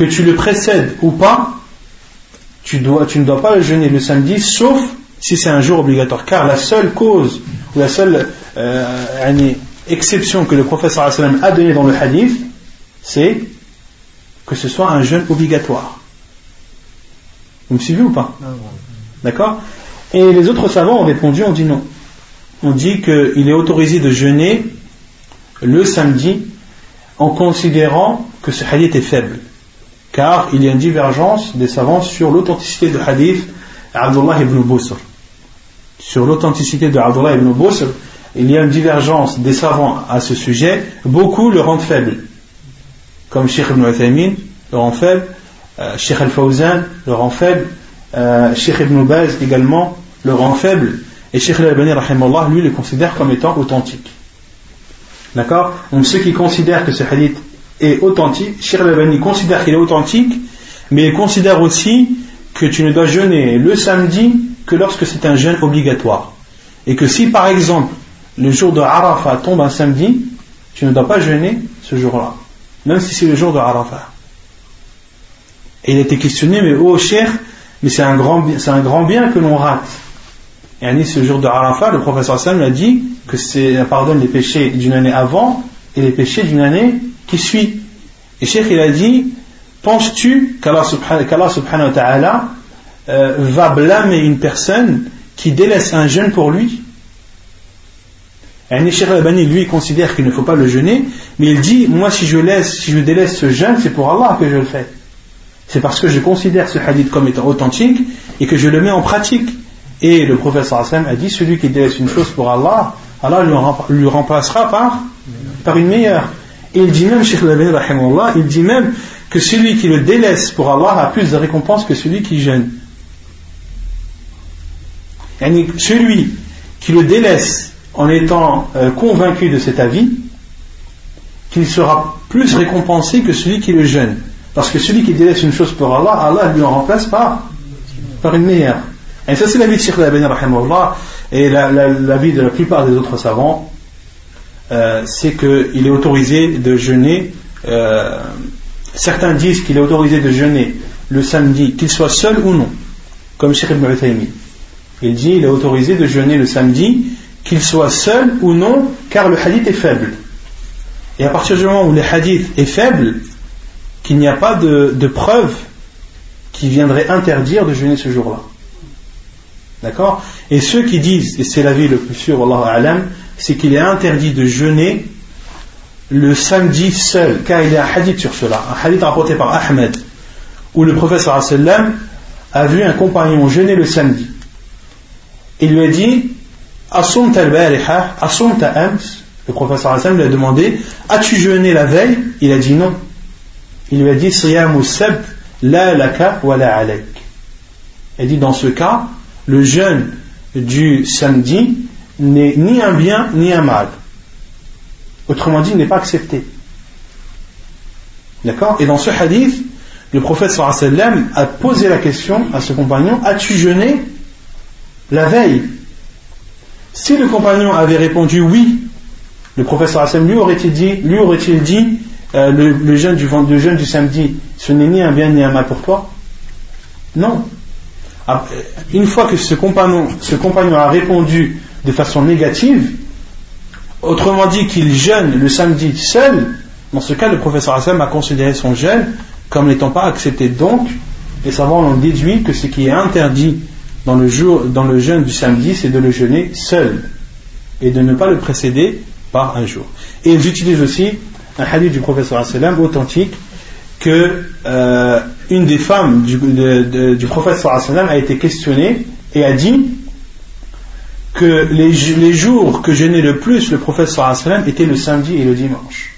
que tu le précèdes ou pas, tu, dois, tu ne dois pas jeûner le samedi, sauf si c'est un jour obligatoire. Car la seule cause, ou la seule euh, exception que le professeur a donnée dans le hadith, c'est que ce soit un jeûne obligatoire. Vous me suivez ou pas? Ah, D'accord? Et les autres savants ont répondu, on dit non. On dit qu'il est autorisé de jeûner le samedi en considérant que ce hadith est faible car il y a une divergence des savants sur l'authenticité du hadith Abdullah ibn Busr. Sur l'authenticité de Abdullah ibn Busr, il y a une divergence des savants à ce sujet. Beaucoup le rendent faible, comme Sheikh ibn Uthaymin le rend faible, euh, Sheikh al-Fawzan le rend faible, euh, Sheikh ibn Baz également le rend faible, et Sheikh al-Albani lui le considère comme étant authentique. D'accord? Donc ceux qui considèrent que ce hadith est authentique, Shir al considère qu'il est authentique, mais il considère aussi que tu ne dois jeûner le samedi que lorsque c'est un jeûne obligatoire. Et que si par exemple le jour de Arafat tombe un samedi, tu ne dois pas jeûner ce jour-là, même si c'est le jour de Arafat. Et il a été questionné, mais oh cher, mais c'est un grand, c'est un grand bien que l'on rate. Et ce jour de Arafat, le professeur Sam a dit que c'est pardonne les péchés d'une année avant et les péchés d'une année qui suit. Et Cheikh il a dit Penses-tu qu'Allah subhanahu, wa ta'ala euh, va blâmer une personne qui délaisse un jeûne pour lui? Cheikh al-Bani lui considère qu'il ne faut pas le jeûner, mais il dit Moi si je délaisse ce jeûne, c'est pour Allah que je le fais. C'est parce que je considère ce hadith comme étant authentique et que je le mets en pratique. Et le Hassan a dit Celui qui délaisse une chose pour Allah, Allah lui remplacera par, par une meilleure. Il dit même, Cheikh il dit même que celui qui le délaisse pour Allah a plus de récompense que celui qui jeûne. celui qui le délaisse en étant euh, convaincu de cet avis, qu'il sera plus récompensé que celui qui le jeûne. Parce que celui qui délaisse une chose pour Allah, Allah lui en remplace par, une meilleure. Et ça, c'est l'avis de Cheikh et l'avis de la plupart des autres savants. Euh, c'est qu'il est autorisé de jeûner. Euh, certains disent qu'il est autorisé de jeûner le samedi, qu'il soit seul ou non, comme Sheikh Ibn. Il dit qu'il est autorisé de jeûner le samedi, qu'il soit seul ou non, car le hadith est faible. Et à partir du moment où le hadith est faible, qu'il n'y a pas de, de preuve qui viendrait interdire de jeûner ce jour-là. D'accord? Et ceux qui disent, et c'est l'avis le plus sûr, Allah Alam, c'est qu'il est interdit de jeûner le samedi seul, car il y a un hadith sur cela, un hadith rapporté par Ahmed, où le professeur a vu un compagnon jeûner le samedi. Il lui a dit Asumta al-bariha, asumta ams. Le professeur lui a demandé As-tu jeûné la veille? Il a dit non. Il lui a dit Siyam ou sabt la laka wa la alayk. Elle dit dans ce cas, le jeûne du samedi n'est ni un bien ni un mal. Autrement dit, il n'est pas accepté. D'accord? Et dans ce hadith, le prophète sallam a posé la question à ce compagnon As-tu jeûné la veille? Si le compagnon avait répondu oui, le prophète sallam lui aurait-il dit, lui aurait-il dit euh, le, jeûne du, le jeûne du samedi, ce n'est ni un bien ni un mal pour toi? Non. Ah, une fois que ce compagnon, ce compagnon a répondu de façon négative, autrement dit qu'il jeûne le samedi seul, dans ce cas, le professeur Hassan a considéré son jeûne comme n'étant pas accepté. Donc, les savants ont déduit que ce qui est interdit dans le, jour, dans le jeûne du samedi, c'est de le jeûner seul et de ne pas le précéder par un jour. Et ils utilisent aussi un hadith du professeur sallam authentique que euh, une des femmes du, professeur sallam a été questionnée et a dit que les, jours que jeûnait le plus le professeur sallam étaient le samedi et le dimanche.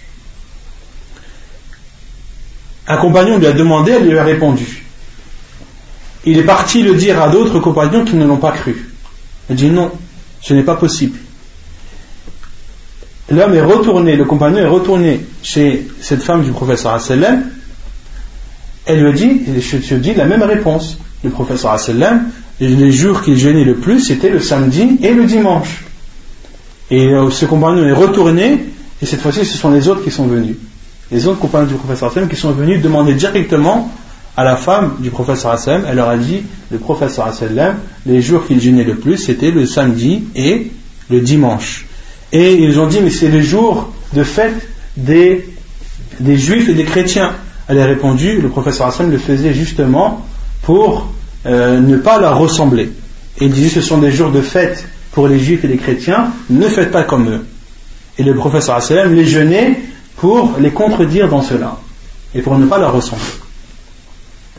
Un compagnon lui a demandé, elle lui a répondu. Il est parti le dire à d'autres compagnons qui ne l'ont pas cru. Il dit non, ce n'est pas possible. L'homme est retourné, le compagnon est retourné chez cette femme du professeur Asselem. Elle lui dit, je te dis la même réponse. Le professeur Asselem, les jours qu'il gênait le plus, c'était le samedi et le dimanche. Et euh, ce compagnon est retourné, et cette fois-ci, ce sont les autres qui sont venus les autres compagnons du professeur Hassan qui sont venus demander directement à la femme du professeur Hassan, elle leur a dit, le professeur Hassan, les jours qu'il gênait le plus, c'était le samedi et le dimanche. Et ils ont dit, mais c'est les jours de fête des, des juifs et des chrétiens. Elle a répondu, le professeur Hassan le faisait justement pour euh, ne pas leur ressembler. Et il disait, ce sont des jours de fête pour les juifs et les chrétiens, ne faites pas comme eux. Et le professeur Hassan les jeûnait pour les contredire dans cela et pour ne pas leur ressembler.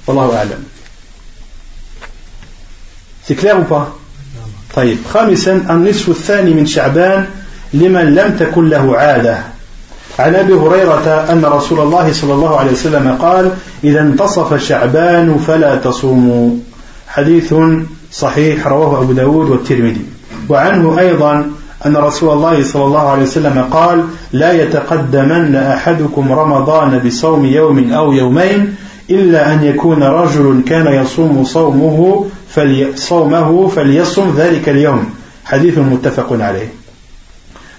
Wallahu a'lam. C'est clair ou pas طيب خامسا النصف الثاني من شعبان لمن لم تكن له عادة عن ابي هريرة أن رسول الله صلى الله عليه وسلم قال إذا انتصف شعبان فلا تصوموا حديث صحيح رواه أبو داود والترمذي. وعنه أيضا أن رسول الله صلى الله عليه وسلم قال لا يتقدمن أحدكم رمضان بصوم يوم أو يومين إلا أن يكون رجل كان يصوم صومه صومه فليصوم ذلك اليوم. حديث متفق عليه.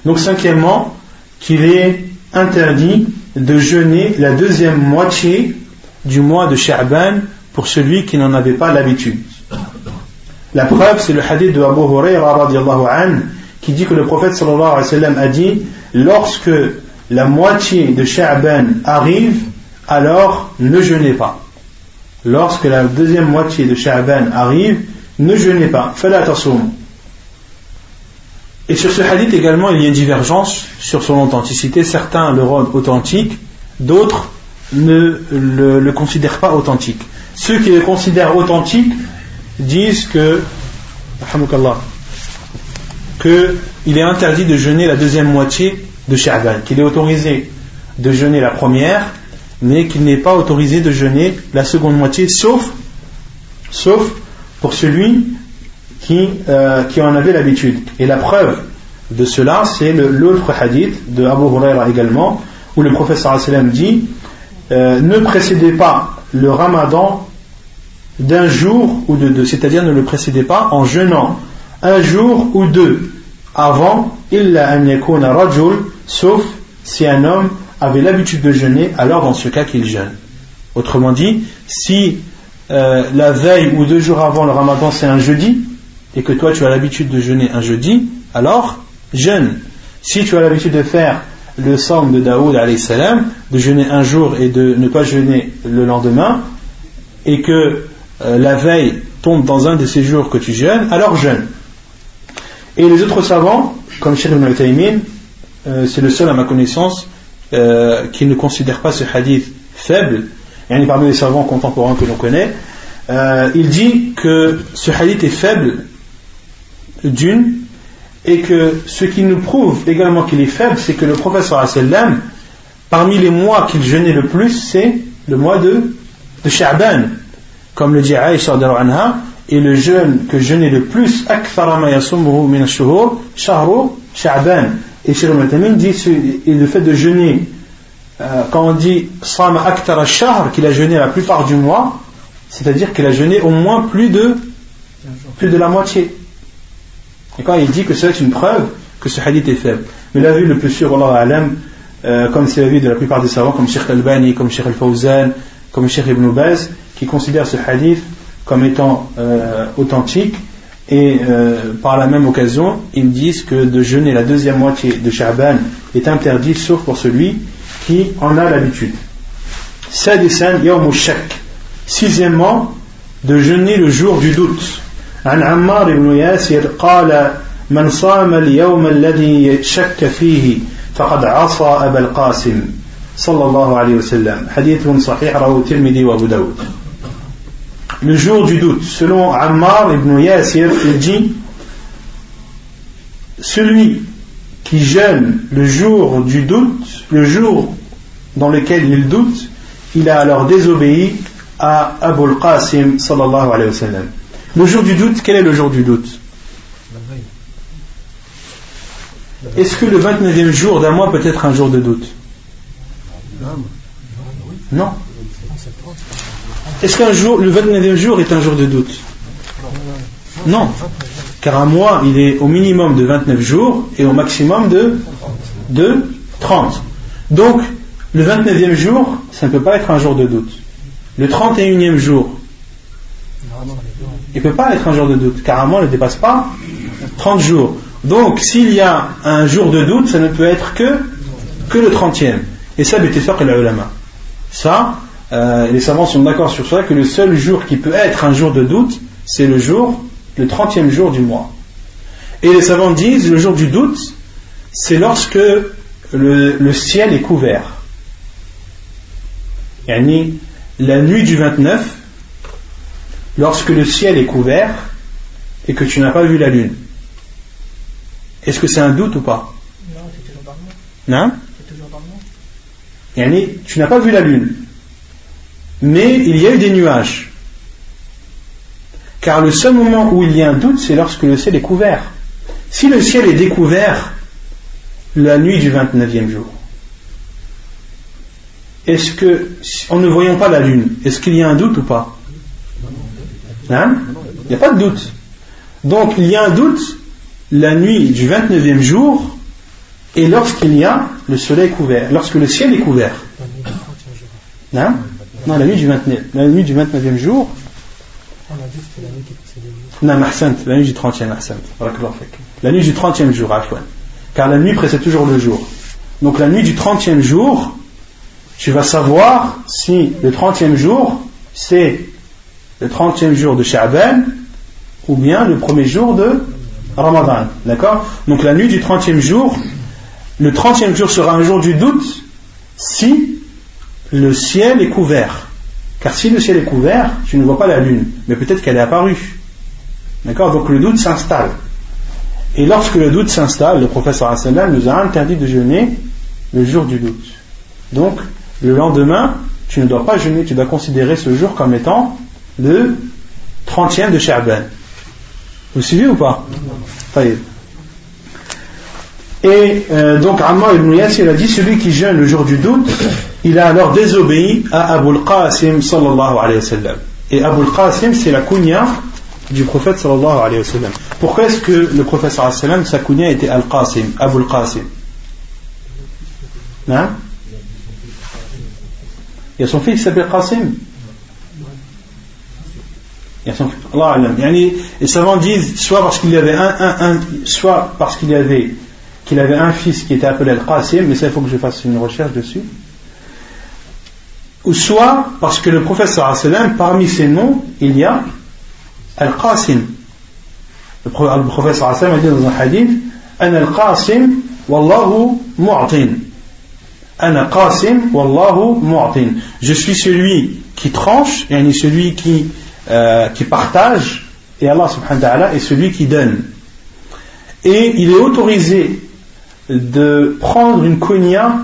Donc cinquièmement, qu'il est interdit de jeûner la deuxième moitié du mois de Sha'ban pour celui qui n'en avait pas l'habitude. La preuve, c'est le hadith de Abu Huraira qui dit que le prophète a dit lorsque la moitié de Sha'ban arrive, alors ne jeûnez pas. Lorsque la deuxième moitié de Sha'ban arrive, ne jeûnez pas. Faites attention. Et sur ce hadith également, il y a une divergence sur son authenticité. Certains le rendent authentique, d'autres ne le considèrent pas authentique. Ceux qui le considèrent authentique disent que, qu'il est interdit de jeûner la deuxième moitié de Sha'ban, qu'il est autorisé de jeûner la première, mais qu'il n'est pas autorisé de jeûner la seconde moitié, sauf, sauf pour celui qui, euh, qui en avait l'habitude. Et la preuve de cela, c'est l'autre hadith de Abu Huraira également, où le professeur dit euh, Ne précédez pas le ramadan d'un jour ou de deux, c'est-à-dire ne le précédez pas en jeûnant un jour ou deux avant, illa an yakuna rajul, sauf si un homme avait l'habitude de jeûner, alors dans ce cas qu'il jeûne. Autrement dit, si euh, la veille ou deux jours avant le ramadan c'est un jeudi, et que toi tu as l'habitude de jeûner un jeudi, alors jeûne. Si tu as l'habitude de faire le psaume de Daoud de jeûner un jour et de ne pas jeûner le lendemain, et que euh, la veille tombe dans un de ces jours que tu jeûnes, alors jeûne. Et les autres savants, comme Sheikh ibn Taymin, euh, c'est le seul à ma connaissance euh, qui ne considère pas ce hadith faible, et parmi les savants contemporains que l'on connaît, il dit que ce hadith est faible d'une, et que ce qui nous prouve également qu'il est faible, c'est que le professeur parmi les mois qu'il jeûnait le plus, c'est le mois de de Sha'ban, comme le dit Aïcha anha, et le jeûne que jeûnait le plus, Sha'ban. Et Shir dit, le fait de jeûner, euh, quand on dit Sam akthara shahr, qu'il a jeûné la plupart du mois, c'est-à-dire qu'il a jeûné au moins plus de, plus de la moitié. Et quand il dit que c'est une preuve que ce hadith est faible. Mais l'avis le plus sûr, Allah euh, comme c'est l'avis de la plupart des savants, comme Sheikh Al-Bani, comme Sheikh Al-Fawzan, comme Sheikh Ibn Baz, qui considèrent ce hadith comme étant euh, authentique, et euh, par la même occasion, ils disent que de jeûner la deuxième moitié de Sha'ban est interdit, sauf pour celui qui en a l'habitude. Sadisan yawm shak. Sixièmement, de jeûner le jour du doute. عن عمار بن ياسر قال من صام اليوم الذي شك فيه فقد عصى أبا القاسم صلى الله عليه وسلم حديث صحيح رواه الترمذي وأبو داود le jour du doute. Selon Ammar ibn Yasir il dit celui qui jeûne le jour du doute le jour dans lequel il doute il a alors désobéi à Abu al-Qasim sallallahu alayhi wa sallam. Le jour du doute, quel est le jour du doute? Est-ce que le 29e jour d'un mois peut être un jour de doute? Non. Est-ce qu'un jour, le 29e jour est un jour de doute? Non. Car un mois, il est au minimum de 29 jours et au maximum de, de 30. Donc, le 29e jour, ça ne peut pas être un jour de doute. Le 31e jour, il ne peut pas être un jour de doute, car un mois ne dépasse pas 30 jours. Donc, s'il y a un jour de doute, ça ne peut être que, que le 30e. Et ça, que la ulama. Ça, euh, les savants sont d'accord sur ça, que le seul jour qui peut être un jour de doute, c'est le jour, le 30e jour du mois. Et les savants disent, le jour du doute, c'est lorsque le, le, ciel est couvert. Yani, la nuit du 29, lorsque le ciel est couvert et que tu n'as pas vu la lune. Est-ce que c'est un doute ou pas? Non, c'est toujours dans le Non C'est toujours dans le Tu n'as pas vu la lune. Mais il y a eu des nuages. Car le seul moment où il y a un doute, c'est lorsque le ciel est couvert. Si le ciel est découvert la nuit du 29e jour, est-ce que, en ne voyant pas la lune, est-ce qu'il y a un doute ou pas? Hein? Il n'y a pas de doute. Donc il y a un doute la nuit du 29e jour et lorsqu'il y a le soleil couvert, lorsque le ciel est couvert. Hein? Non, la nuit du 29, la nuit du 29e jour. Non, la nuit du 30e, La nuit du 30e jour, Car la nuit précède toujours le jour. Donc la nuit du 30e jour, tu vas savoir si le 30e jour, c'est le 30e jour de Sha'ban ou bien le premier jour de Ramadan. D'accord? Donc la nuit du 30e jour, le 30e jour sera un jour du doute si le ciel est couvert. Car si le ciel est couvert, tu ne vois pas la lune, mais peut-être qu'elle est apparue. D'accord? Donc le doute s'installe. Et lorsque le doute s'installe, le professeur nous a interdit de jeûner le jour du doute. Donc, le lendemain, tu ne dois pas jeûner, tu dois considérer ce jour comme étant le 30e de Sha'ban. Vous suivez ou pas? Et euh, donc Ammar ibn Yasir a dit celui qui jeûne le jour du doute, il a alors désobéi à Abu al-Qasim sallallahu alayhi wa sallam. Et Abu al-Qasim c'est la kunya du prophète sallallahu alayhi wa sallam. Pourquoi est-ce que le prophète sallallahu alayhi wa sallam, sa kunya était al-Qasim, Abu al-Qasim hein? Il y a son fils qui s'appelle Qasim. Les savants disent soit parce qu'il y avait un, un, soit parce qu'il y avait qu'il avait un fils qui était appelé Al-Qasim, mais ça il faut que je fasse une recherche dessus. Ou soit parce que le professeur parmi ses noms, il y a Al-Qasim. Le professeur a dit dans un hadith An Al-Qasim, Wallahu Mu'atin. Ana Qasim, Wallahu Mu'atin. Je suis celui qui tranche, et celui qui euh, qui partage et Allah subhanahu wa ta'ala est celui qui donne. Et il est autorisé de prendre une kunya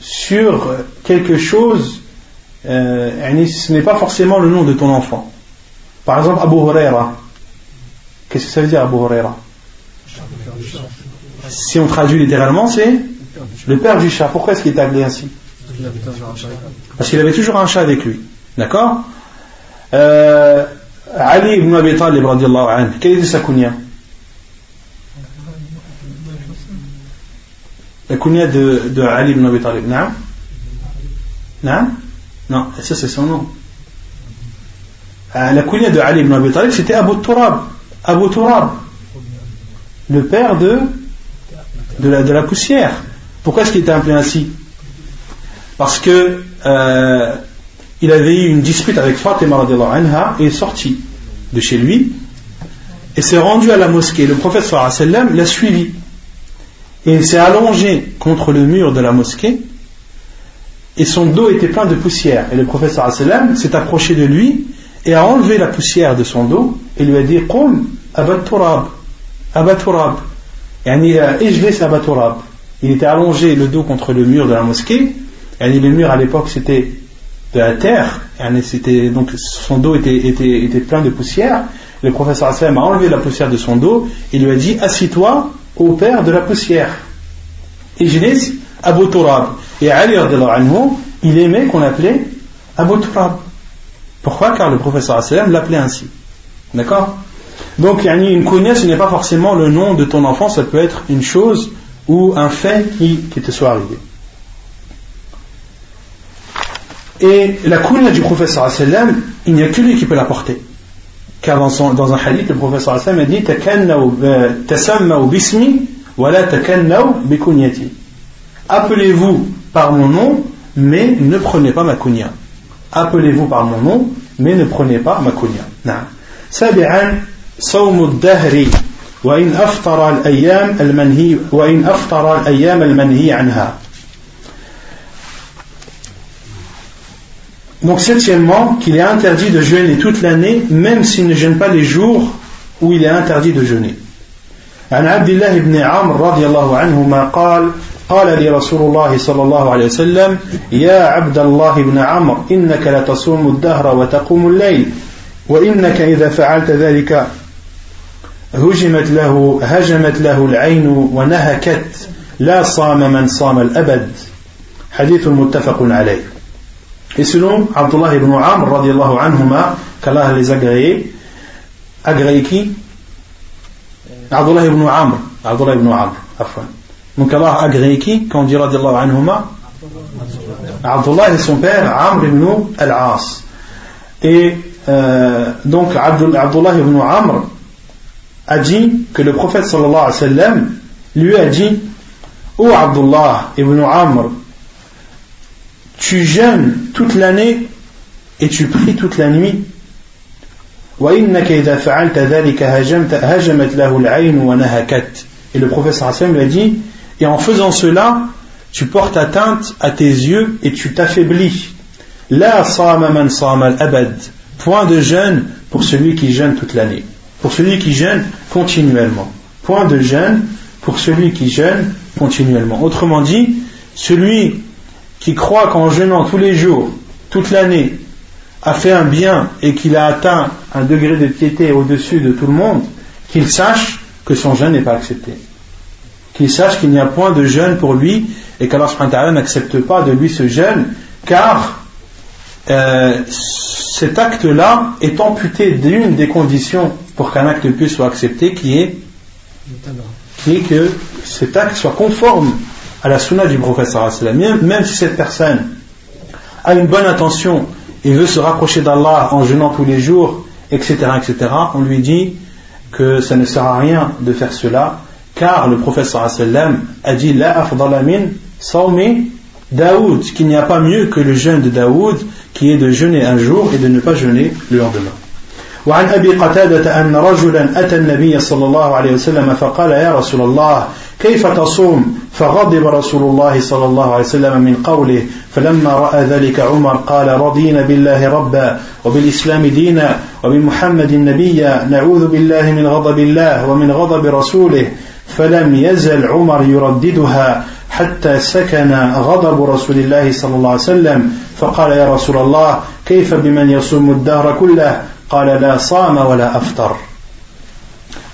sur quelque chose euh, ce n'est pas forcément le nom de ton enfant. Par exemple, Abu Huraira. Qu'est-ce que ça veut dire Abu Huraira? Si on traduit littéralement, c'est le père du chat. Pourquoi est-ce qu'il est appelé ainsi? Parce qu'il avait toujours un chat avec lui. D'accord? Euh, Ali ibn Abi Talib, quelle était sa kunya? La kunya de, de Ali ibn Abi Talib. Non ça c'est son nom. Euh, la kunya de Ali ibn Abi Talib, c'était Abu Turab. Abu Turab. Le père de, de, la, de la poussière. Pourquoi est-ce qu'il était appelé ainsi? Parce que euh, il avait eu une dispute avec Fatima anha et est sorti de chez lui et s'est rendu à la mosquée. Le prophète sallam l'a suivi et il s'est allongé contre le mur de la mosquée et son dos était plein de poussière. Et le prophète sallam s'est approché de lui et a enlevé la poussière de son dos et lui a dit Qum abaturab, abaturab. Il était allongé le dos contre le mur de la mosquée. Et le mur à l'époque c'était de la terre, donc son dos était, plein de poussière. Le professeur Hassan a enlevé la poussière de son dos et lui a dit Assis-toi au père de la poussière. Et Ijlis Abu Turab. Et Ali, il aimait qu'on l'appelait Abu Turab. Pourquoi? Car le professeur l'appelait ainsi. D'accord? Donc, une kunya, ce n'est pas forcément le nom de ton enfant, ça peut être une chose ou un fait qui, te soit arrivé. Et la kunya du professeur il n'y a que lui qui peut la porter. Car dans, dans un hadith, le professeur sallam a dit Tasammaw bismi wa la takannaw bikunyati. Appelez-vous par mon nom, mais ne prenez pas ma kunya. Appelez-vous par mon nom, mais ne prenez pas ma kunya. سابعا صوم الدهر وإن المنهي وإن أفطر الأيام المنهي عنها Donc septièmement, qu'il est interdit de jeûner toute l'année, même s'il ne jeûne pas les jours où il est interdit de jeûner. عن عبد الله بن عمرو رضي الله عنهما قال قال لي رسول الله صلى الله عليه وسلم يا عبد الله بن عمرو إنك لتصوم الدهر وتقوم الليل وإنك إذا فعلت ذلك هجمت له هجمت له العين ونهكت لا صام من صام الأبد حديث متفق عليه Et selon Abdullah ibn Amr, radiallahu anhuma, qu'Allah les a agréés, agréés qui Abdullah ibn Amr, Abdullah ibn Amr, afwan. Donc Allah agréé qui quand on dit radiallahu anhuma Abdullah et son père, Amr ibn al-As. Et euh, donc Abdullah ibn Amr a dit que le prophète sallallahu alayhi wa sallam lui a dit Ô oh Abdullah ibn Amr, tu jeûnes toute l'année et tu pries toute la nuit. Et le professeur Hassan lui a dit, et en faisant cela, tu portes atteinte à tes yeux et tu t'affaiblis. Point de jeûne pour celui qui jeûne toute l'année. Pour celui qui jeûne continuellement. Point de jeûne pour celui qui jeûne continuellement. Autrement dit, celui qui croit qu'en jeûnant tous les jours, toute l'année, a fait un bien et qu'il a atteint un degré de piété au-dessus de tout le monde, qu'il sache que son jeûne n'est pas accepté. Qu'il sache qu'il n'y a point de jeûne pour lui et qu'Allah n'accepte pas de lui ce jeûne, car euh, cet acte-là est amputé d'une des conditions pour qu'un acte puisse soit accepté, qui est, qui est que cet acte soit conforme à la sunna du professeur même si cette personne a une bonne intention et veut se rapprocher d'Allah en jeûnant tous les jours, etc., etc., on lui dit que ça ne sert à rien de faire cela, car le professeur a dit La afdalamin sawmi Daoud, qu'il n'y a pas mieux que le jeûne de Daoud, qui est de jeûner un jour et de ne pas jeûner le lendemain. وعن أبي قتادة أن رجلا أتى النبي صلى الله عليه وسلم فقال يا رسول الله كيف تصوم؟ فغضب رسول الله صلى الله عليه وسلم من قوله فلما رأى ذلك عمر قال رضينا بالله ربا وبالإسلام دينا وبمحمد نبيا نعوذ بالله من غضب الله ومن غضب رسوله. فلم يزل عمر يرددها حتى سكن غضب رسول الله صلى الله عليه وسلم. فقال يا رسول الله كيف بمن يصوم الدهر كله؟ قال لا صام ولا أفطر.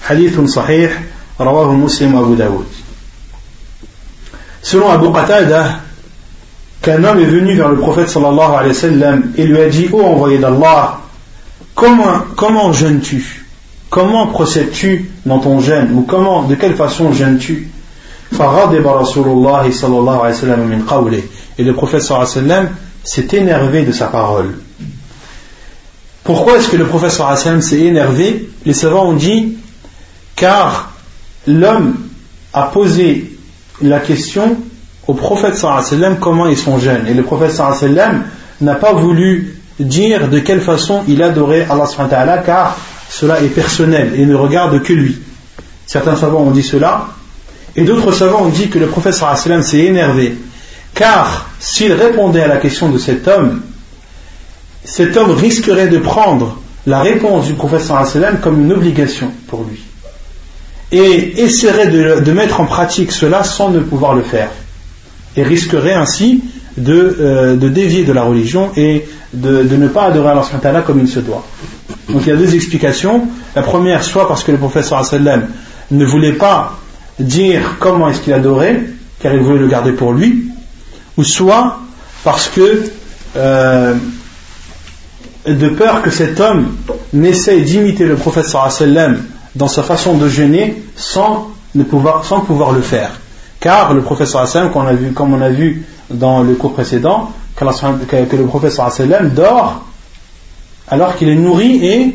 حديث صحيح. Rawahu Muslim Abu Daoud. Selon Abu Qatada, qu'un homme est venu vers le prophète sallallahu alayhi wa sallam et lui a dit Ô oh, envoyé d'Allah, comment, comment jeûnes-tu? Comment procèdes-tu dans ton jeûne? Ou comment, de quelle façon jeûnes-tu? Et le prophète sallallahu alayhi wa sallam s'est énervé de sa parole. Pourquoi est-ce que le prophète sallallahu alayhi wa sallam s'est énervé? Les savants ont dit car l'homme a posé la question au prophète sallam comment ils sont jeunes. Et le prophète sallam n'a pas voulu dire de quelle façon il adorait Allah car cela est personnel et ne regarde que lui. Certains savants ont dit cela et d'autres savants ont dit que le prophète sallam s'est énervé car s'il répondait à la question de cet homme, cet homme risquerait de prendre la réponse du prophète sallam comme une obligation pour lui et essaierait de, mettre en pratique cela sans ne pouvoir le faire et risquerait ainsi de, euh, dévier de la religion et de, ne pas adorer Allah comme il se doit. Donc il y a deux explications. La première, soit parce que le professeur sallam ne voulait pas dire comment est-ce qu'il adorait, car il voulait le garder pour lui, ou soit parce que euh, de peur que cet homme n'essaye d'imiter le prophète sallam dans sa façon de jeûner sans, pouvoir, le faire. Car le professeur Hassan, comme on a vu dans le cours précédent, que, le professeur Hassan dort alors qu'il est nourri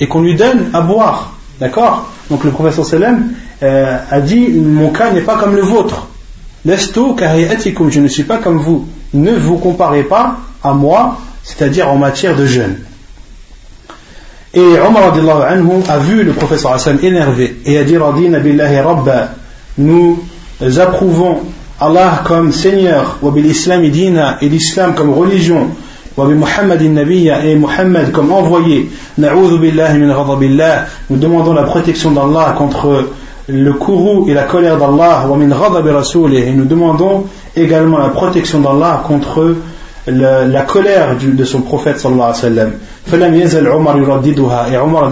et, qu'on lui donne à boire. D'accord? Donc le professeur Salem euh, a dit Mon cas n'est pas comme le vôtre. Lesto je ne suis pas comme vous. Ne vous comparez pas à moi, c'est-à-dire en matière de jeûne. Et Omar anhu a vu le professeur Hassan énervé et a dit Radina billahi rabba, nous approuvons Allah comme Seigneur, wa bil islam dina et l'islam comme religion, wa bi Muhammadin et Muhammad comme envoyé. Na'udhu nous demandons la protection d'Allah contre le courroux et la colère d'Allah, et nous demandons également la protection d'Allah contre la, colère de son prophète sallallahu alayhi wa sallam. Et Omar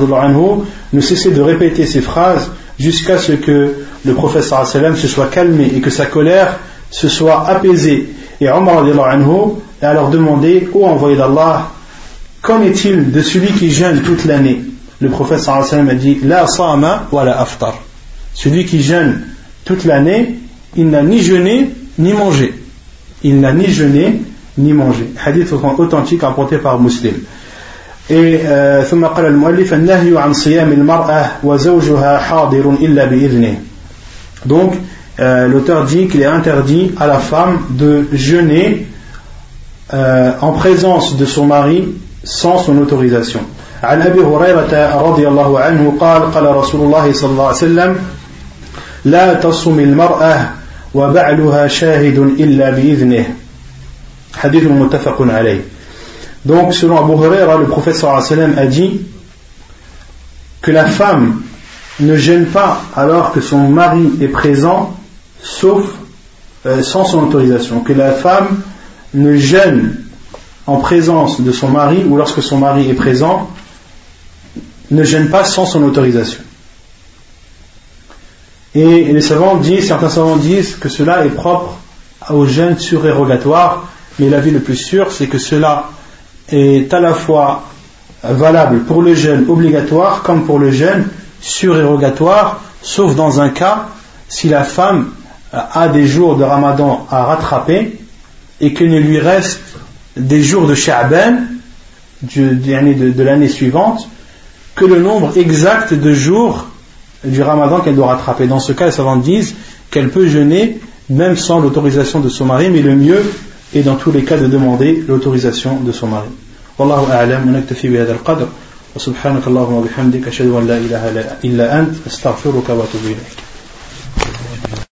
ne cessait de répéter ces phrases jusqu'à ce que le prophète se soit calmé et que sa colère se soit apaisée. Et Omar a alors demandé Ô envoyé d'Allah, qu'en est-il de celui qui jeûne toute l'année? Le prophète a dit La sama wa la aftar. Celui qui jeûne toute l'année, il n'a ni jeûné ni mangé. Il n'a ni jeûné ni mangé. Hadith authentique apporté par Muslim. Et ثم قال المؤلف النهي عن صيام المرأة وزوجها حاضر إلا بإذنه. Donc euh, l'auteur dit qu'il est interdit à la femme de jeûner euh, en présence de son mari sans son autorisation. عن أبي هريرة رضي الله عنه قال قال رسول الله صلى الله عليه وسلم لا تصم المرأة وبعلها شاهد إلا بإذنه Hadith muttafaqun alayh. Donc, selon Abu Huraira, le professeur a dit que la femme ne gêne pas alors que son mari est présent, sauf euh, sans son autorisation. Que la femme ne gêne en présence de son mari ou lorsque son mari est présent, ne gêne pas sans son autorisation. Et les savants disent, certains savants disent que cela est propre au gêne surérogatoire mais l'avis le plus sûr, c'est que cela est à la fois valable pour le jeûne obligatoire comme pour le jeûne surérogatoire, sauf dans un cas si la femme a des jours de ramadan à rattraper et qu'il ne lui reste des jours de Sha'ban de, l'année suivante que le nombre exact de jours du ramadan qu'elle doit rattraper. Dans ce cas, les savants disent qu'elle peut jeûner même sans l'autorisation de son mari, mais le mieux et dans tous les cas de demander l'autorisation de son mari.